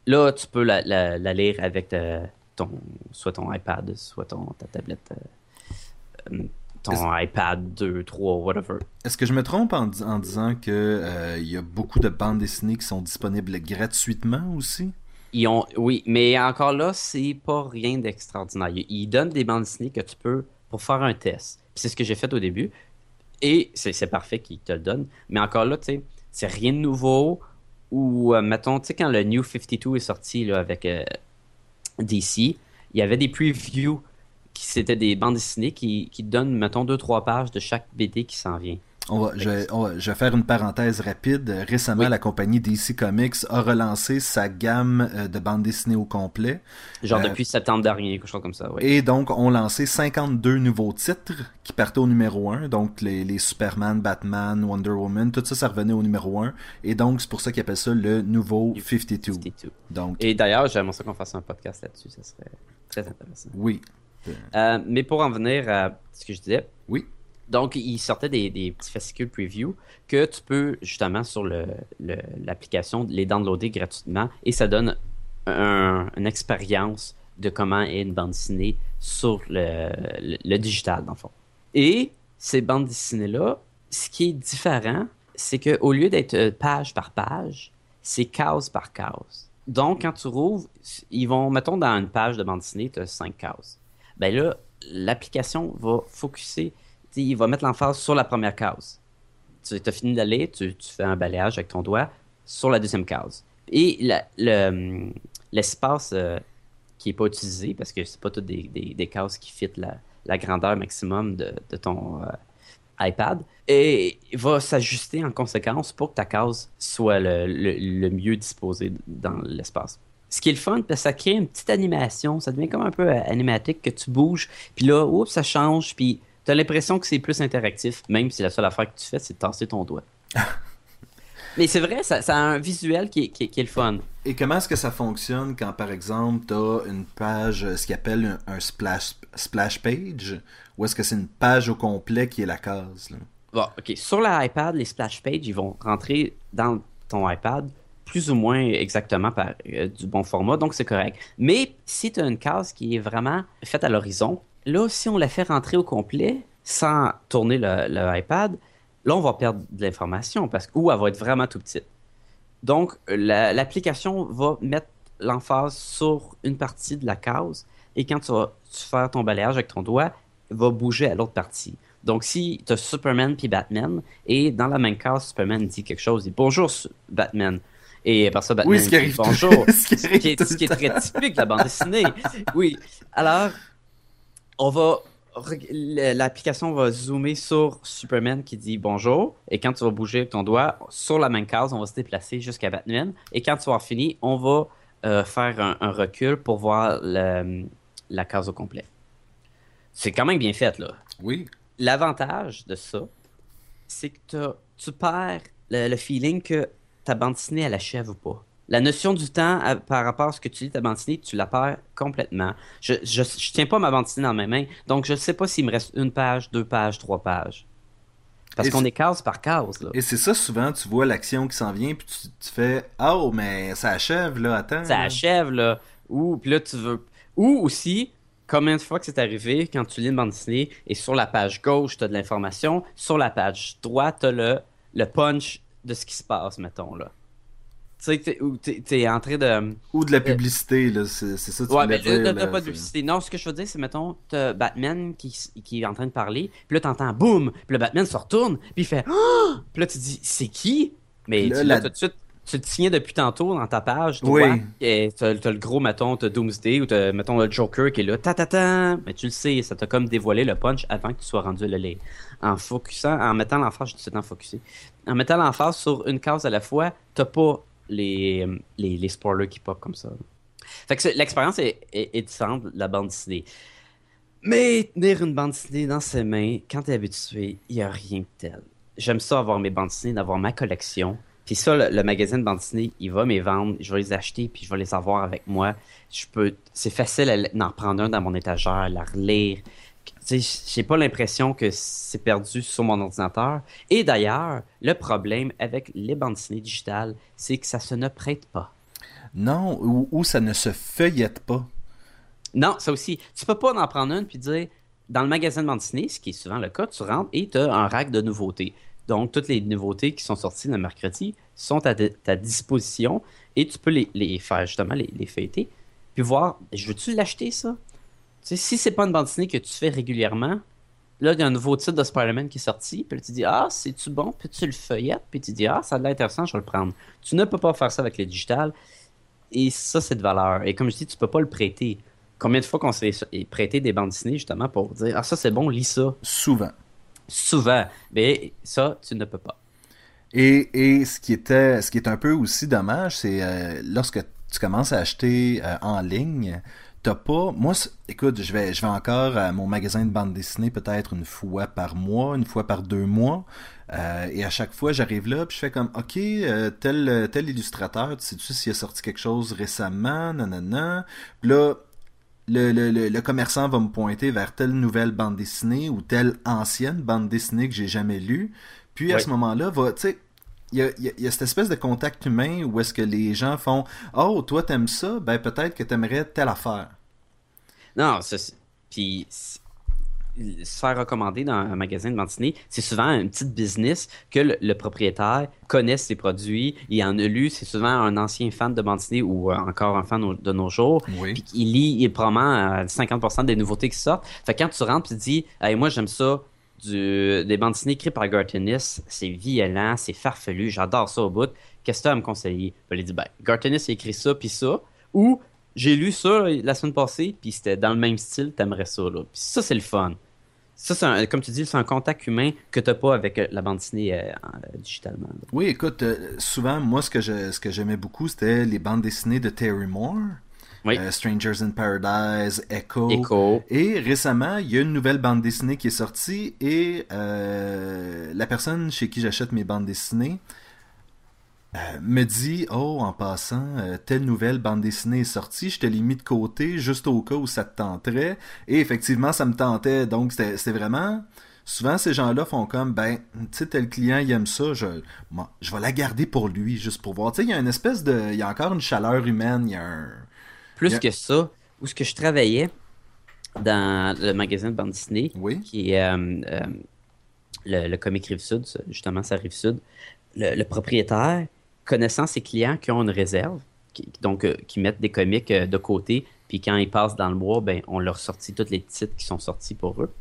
là, tu peux la, la- la lire avec ta- ton, soit ton iPad, soit ton, ta tablette, euh, euh, ton iPad 2, 3, whatever. Est-ce que je me trompe en, di- en disant que euh, y a beaucoup de bandes dessinées qui sont disponibles gratuitement aussi? Ils ont, oui, mais encore là, c'est pas rien d'extraordinaire. Ils, donnent des bandes dessinées que tu peux pour faire un test. Puis C'est ce que j'ai fait au début. Et c'est c'est parfait qu'ils te le donnent. Mais encore là, tu sais, c'est rien de nouveau. Ou, euh, mettons, tu sais, quand le New 52 est sorti là, avec euh, DC, il y avait des previews qui c'était des bandes dessinées qui, qui donnent, mettons, deux, trois pages de chaque BD qui s'en vient. On va, je, on va- je vais faire une parenthèse rapide. Récemment, Oui. la compagnie DC Comics a relancé sa gamme euh, de bandes dessinées au complet. Genre Euh, depuis septembre dernier, quelque chose comme ça. oui. Et donc, on lancé 52 nouveaux titres qui partaient au numéro 1. Donc, les, les Superman, Batman, Wonder Woman, tout ça, ça revenait au numéro 1. Et donc, c'est pour ça qu'ils appellent ça le nouveau 52. 52. Donc, Et d'ailleurs, j'aimerais ça qu'on fasse un podcast là-dessus, ça serait très intéressant. oui. Euh, mais pour en venir à ce que je disais, Oui. Donc il sortait des, petits fascicules preview que tu peux justement sur l'application les downloader gratuitement et ça donne un- une expérience de comment est une bande dessinée sur le, digital, dans le fond. Et ces bandes dessinées-là, ce qui est différent, c'est qu'au lieu d'être euh, page par page, c'est case par case. Donc, quand tu rouvres, ils vont, mettons, dans une page de bande dessinée, tu as cinq cases. Ben là, l'application va focuser, il va mettre l'emphase sur la première case. Tu as fini d'aller, tu, tu fais un balayage avec ton doigt sur la deuxième case. Et l'espace euh, qui n'est pas utilisé, parce que c'est pas toutes des, cases qui fit la, grandeur maximum de, ton euh, iPad et va s'ajuster en conséquence pour que ta case soit le mieux disposée dans l'espace. Ce qui est le fun, parce que ça crée une petite animation, ça devient comme un peu euh, animatique que tu bouges, puis là, oups, ça change, puis tu as l'impression que c'est plus interactif, même si la seule affaire que tu fais, c'est de tasser ton doigt. Mais c'est vrai, ça, ça a un visuel qui est, qui est- qui est le fun. Et comment est-ce que ça fonctionne quand, par exemple, tu as une page, ce qu'ils appelle un, un splash, splash page, ou est-ce que c'est une page au complet qui est la case? Là? Bon, OK. Sur l'iPad, les splash pages, ils vont rentrer dans ton iPad plus ou moins exactement par euh, du bon format, donc c'est correct. Mais si tu as une case qui est vraiment faite à l'horizon, là, si on la fait rentrer au complet sans tourner le, le iPad, là, on va perdre de l'information parce que, ou elle va être vraiment tout petite. Donc, la- l'application va mettre l'emphase sur une partie de la case et quand tu vas tu faire ton balayage avec ton doigt, va bouger à l'autre partie. Donc, si tu as Superman puis Batman, et dans la même case, Superman dit quelque chose, il dit bonjour Batman. Et par ça, Batman Oui, ce qui dit arrive bonjour. ce qui ce arrive qui est, ce qui est très typique de la bande dessinée. Oui. Alors, on va. L'application va zoomer sur Superman qui dit bonjour. Et quand tu vas bouger ton doigt, sur la même case, on va se déplacer jusqu'à Batman. Et quand tu vas avoir fini, on va euh, faire un, un recul pour voir le- la case au complet. C'est quand même bien fait, là. Oui. L'avantage de ça, c'est que tu perds le, le feeling que ta bande dessinée, elle achève ou pas. La notion du temps à- par rapport à ce que tu lis ta bande dessinée, tu la perds complètement. Je, je, je tiens pas ma bande dessinée dans mes mains, donc je sais pas s'il me reste une page, deux pages, trois pages. Parce qu'on est case par case, là. Et c'est ça, souvent, tu vois l'action qui s'en vient, puis tu, tu fais « Oh, mais ça achève, là, attends. » Ça là. achève, là. Ou, puis là, tu veux. Ou aussi, combien de fois que c'est arrivé quand tu lis une bande dessinée et sur la page gauche, tu as de l'information, sur la page droite, tu as le, le punch de ce qui se passe, mettons, là. Tu sais, t'es- ou t'es en train de. Ou de la publicité, là, c'est ça que tu Ouais, mais là, dire, t'as là, pas de publicité. Non, ce que je veux dire, c'est, mettons, t'as Batman qui, est en train de parler, puis là, t'entends boum, puis le Batman se retourne, puis il fait Ah! Puis là, tu dis, c'est qui? Mais Là, tu la- l'as tout de suite. Tu te signais depuis tantôt dans ta page, Oui. et t'as, t'as le gros, mettons, t'as Doomsday, ou t'as, mettons, le Joker qui est là, ta ta ta, mais tu le sais, ça t'a comme dévoilé le punch avant que tu sois rendu le lire. En focusant, en mettant l'emphase, je dis en focusé, en mettant l'emphase sur une case à la fois, t'as pas les, les, les spoilers qui pop comme ça. Fait que l'expérience est, est, différente la bande dessinée. Mais tenir une bande dessinée dans ses mains, quand t'es habitué, il n'y a rien de tel. J'aime ça avoir mes bandes dessinées, d'avoir ma collection. Puis ça, le, le magazine de bande dessinée, il va me vendre, je vais les acheter, puis je vais les avoir avec moi. Je peux, c'est facile d'en prendre un dans mon étagère, la relire. J'ai pas l'impression que c'est perdu sur mon ordinateur. Et d'ailleurs, le problème avec les bandes dessinées digitales, c'est que ça se ne prête pas. Non, ou, ou ça ne se feuillette pas. Non, ça aussi. Tu peux pas en prendre une puis dire, dans le magasin de bande dessinée, ce qui est souvent le cas, tu rentres et tu as un rack de nouveautés. Donc, toutes les nouveautés qui sont sorties le mercredi sont à ta disposition et tu peux les, les faire justement, les, les feuilleter, puis voir, je veux-tu l'acheter ça? Tu sais, si c'est pas une bande dessinée que tu fais régulièrement, là, il y a un nouveau titre de Spider-Man qui est sorti, puis là, tu dis, ah, c'est-tu bon? Puis tu le feuillettes, puis tu dis, ah, ça a l'air intéressant, je vais le prendre. Tu ne peux pas faire ça avec les digital, et ça, c'est de valeur. Et comme je dis, tu peux pas le prêter. Combien de fois qu'on s'est prêté des bandes dessinées justement pour dire Ah, ça c'est bon, lis ça. Souvent. Souvent. Mais ça, tu ne peux pas. Et, et ce, qui était, ce qui est un peu aussi dommage, c'est euh, lorsque tu commences à acheter euh, en ligne, t'as pas. Moi, écoute, je vais, je vais encore à mon magasin de bande dessinée peut-être une fois par mois, une fois par deux mois. Euh, et à chaque fois, j'arrive là, puis je fais comme, OK, euh, tel, tel illustrateur, tu sais-tu s'il a sorti quelque chose récemment, nanana. Puis là, le, le, le, le commerçant va me pointer vers telle nouvelle bande dessinée ou telle ancienne bande dessinée que j'ai jamais lue. Puis à Ouais. ce moment-là, va, tu sais, il y a, il y cette espèce de contact humain où est-ce que les gens font Oh, toi t'aimes ça, ben peut-être que t'aimerais telle affaire. Non, puis se faire recommander dans un magasin de dessinée, c'est souvent une petite business que le, le propriétaire connaît ses produits, il en a lu, c'est souvent un ancien fan de dessinée ou euh, encore un fan de nos jours, Oui. puis il lit, il probablement euh, 50% des nouveautés qui sortent. Fait que quand tu rentres, tu te dis, hey, moi j'aime ça, des bandes dessinées écrites par Gartenis, c'est violent, c'est farfelu, j'adore ça au bout. Qu'est-ce que tu as à me conseiller? Ben, il dit, ben, Gartenis a écrit ça, puis ça, ou j'ai lu ça la semaine passée, puis c'était dans le même style, t'aimerais ça. Là. Puis ça, c'est le fun. Ça, c'est comme tu dis, c'est un contact humain que t'as pas avec euh, la bande dessinée euh, digitalement. Oui, écoute, souvent, moi, ce que, je, ce que j'aimais beaucoup, c'était les bandes dessinées de Terry Moore. Strangers in Paradise, Echo. Echo. Et récemment, il y a une nouvelle bande dessinée qui est sortie et la personne chez qui j'achète mes bandes dessinées euh, me dit Oh, en passant, euh, telle nouvelle bande dessinée est sortie, je te l'ai mis de côté juste au cas où ça te tenterait. Et effectivement, ça me tentait. Donc, c'était vraiment. Souvent, ces gens-là font comme Ben, tu sais, tel client, il aime ça, je, je vais la garder pour lui, juste pour voir. Tu sais, il y a une espèce de. Il y a encore une chaleur humaine, il y a un. Plus que ça, où ce que je travaillais dans le magasin de bande dessinée, qui est euh, le, le Comic Rive-Sud, justement, ça Rive-Sud, le propriétaire connaissant ses clients qui ont une réserve, donc euh, qui mettent des comics euh, de côté, puis quand ils passent dans le mois, ben, on leur sortit tous les titres qui sont sortis pour eux.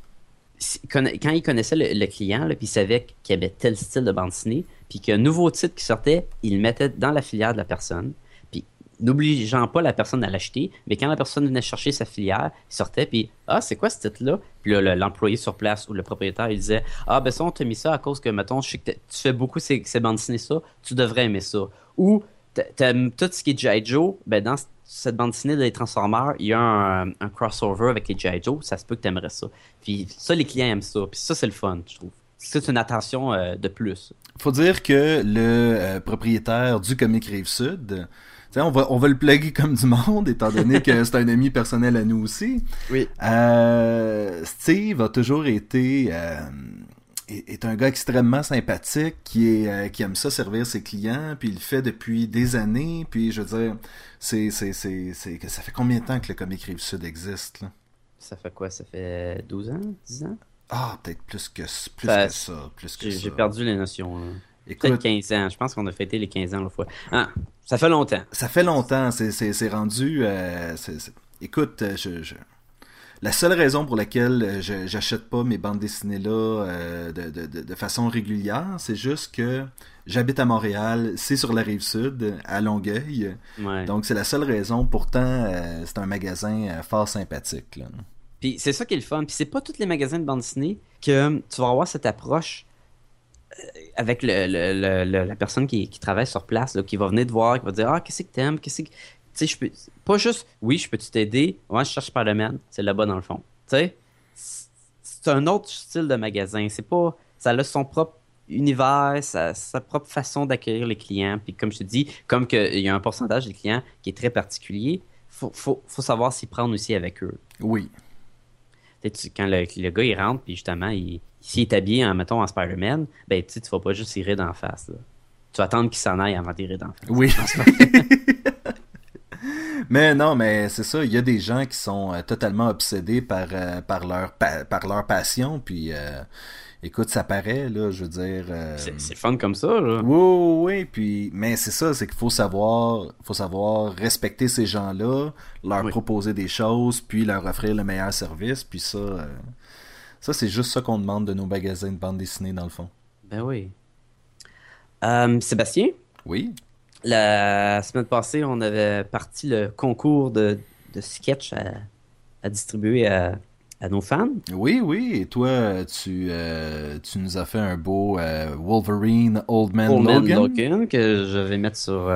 Quand ils connaissaient le, client, puis ils savaient qu'il y avait tel style de bande dessinée, puis qu'un nouveau titre qui sortait, ils le mettaient dans la filière de la personne n'obligeant pas la personne à l'acheter, mais quand la personne venait chercher sa filière, il sortait, puis Ah, c'est quoi ce titre-là Puis l'employé sur place ou le propriétaire, il disait Ah, ben ça, on t'a mis ça à cause que, mettons, je sais que tu fais beaucoup ces, bandes dessinées, ça, tu devrais aimer ça. Ou t'aimes tout ce qui est G.I. Joe, ben dans cette bande dessinée des Transformers, il y a un, crossover avec les G.I. Joe, ça se peut que t'aimerais ça. Puis ça, les clients aiment ça, puis ça, c'est le fun, je trouve. C'est une attention euh, de plus. Faut dire que le euh, propriétaire du Comic On va, on va le plugger comme du monde, étant donné que c'est un ami personnel à nous aussi. Oui. Euh, Steve a toujours été euh, est, un gars extrêmement sympathique, qui est euh, qui aime ça servir ses clients, puis il le fait depuis des années. Puis je veux dire, c'est c'est c'est ça fait combien de temps que le Comic Rive Sud existe là? Ça fait quoi? Ça fait 12 ans, 10 ans? Ah, peut-être plus que plus que ça, plus que J'ai perdu les notions. Là. Peut-être 15 ans. Je pense qu'on a fêté les 15 ans la fois. Ah, ça fait longtemps. Ça fait longtemps. C'est rendu. Euh, écoute, euh, je, la seule raison pour laquelle euh, je j'achète pas mes bandes dessinées là de, de, de, façon régulière, c'est juste que j'habite à Montréal, c'est sur la rive sud, à Longueuil. Donc c'est la seule raison. Pourtant, c'est un magasin fort sympathique. Puis c'est ça qui est le fun. Puis c'est pas tous les magasins de bandes dessinées que tu vas avoir cette approche avec le, la personne qui, travaille sur place, qui va venir te voir, qui va dire Ah, qu'est-ce que t'aimes? Qu'est-ce que. Tu sais, je peux. Pas juste, oui, je peux t'aider? Moi, je cherche par le même. C'est là-bas dans le fond. Tu sais, c'est un autre style de magasin. C'est pas. Ça a son propre univers, sa, propre façon d'accueillir les clients. Puis, comme je te dis, comme il y a un pourcentage des clients qui est très particulier, faut, faut, faut savoir s'y prendre aussi avec eux. Oui. Tu, quand le, le, gars il rentre, puis justement, il, s'il est habillé, en, mettons, en Spider-Man, ben, tu vas pas juste rire d'en face. Tu vas attendre qu'il s'en aille avant rire d'en face. Oui. mais non, mais c'est ça, il y a des gens qui sont euh, totalement obsédés par, euh, par, leur, par leur passion, puis... Euh, écoute, ça paraît, là, je veux dire. C'est fun comme ça, là. Oui, oui, puis, mais c'est ça, c'est qu'il faut savoir, faut savoir respecter ces gens-là, leur proposer des choses, puis leur offrir le meilleur service, puis ça, ça, c'est juste ça qu'on demande de nos magasins de bande dessinée, dans le fond. Ben oui. Euh, Sébastien? Oui? La semaine passée, on avait parti le concours de, de sketch à, distribuer à, nos fans. Oui, oui. Et toi, tu, euh, tu nous as fait un beau euh, Wolverine Old Man, Old Man Logan. que je vais mettre sur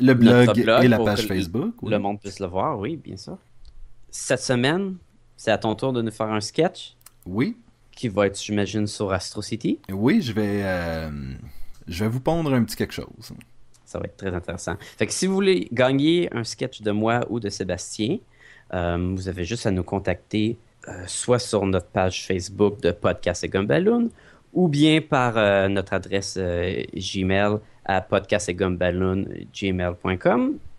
le blog, et la page Facebook. Le monde puisse le voir, oui, bien sûr. Cette semaine, c'est à ton tour de nous faire un sketch. Oui. Qui va être, j'imagine, sur Astro City. Oui, je vais, euh, je vais vous pondre un petit quelque chose. Ça va être très intéressant. Fait que si vous voulez gagner un sketch de moi ou de Sébastien, euh, vous avez juste à nous contacter euh, soit sur notre page Facebook de Podcast et Gumballoon ou bien par notre adresse Gmail à podcastsetgumballoon.gmail.com et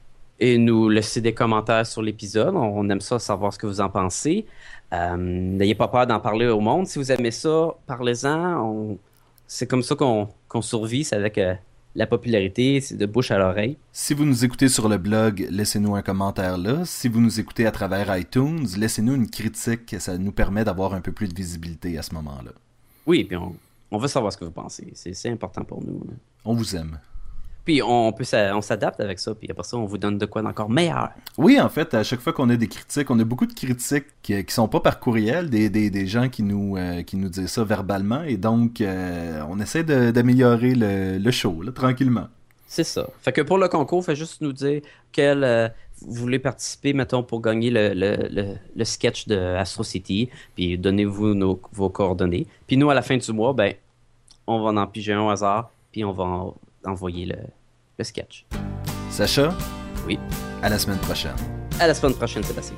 nous laisser des commentaires sur l'épisode. On aime ça savoir ce que vous en pensez. Euh, n'ayez pas peur d'en parler au monde. Si vous aimez ça, parlez-en. C'est comme ça qu'on survit, c'est avec euh, la popularité, c'est de bouche à l'oreille. Si vous nous écoutez sur le blog, laissez-nous un commentaire là. Si vous nous écoutez à travers iTunes, laissez-nous une critique. Ça nous permet d'avoir un peu plus de visibilité à ce moment-là. Oui, puis on, veut savoir ce que vous pensez. C'est important pour nous. On vous aime. Puis on peut on s'adapte avec ça, puis après ça, on vous donne de quoi d'encore meilleur. Oui, en fait, à chaque fois qu'on a des critiques, on a beaucoup de critiques qui, qui sont pas par courriel, des, des, des gens qui nous, euh, qui nous disent ça verbalement, et donc euh, on essaie d'améliorer le, le, show, là, tranquillement. C'est ça. Fait que pour le concours, fait juste nous dire quel euh, vous voulez participer, mettons, pour gagner le, le, le, sketch de Astro City, puis donnez-vous vos coordonnées. Puis nous, à la fin du mois, ben, on va en piger un au hasard, puis on va envoyer le, le sketch. Sacha? Oui. À la semaine prochaine. À la semaine prochaine, Sébastien.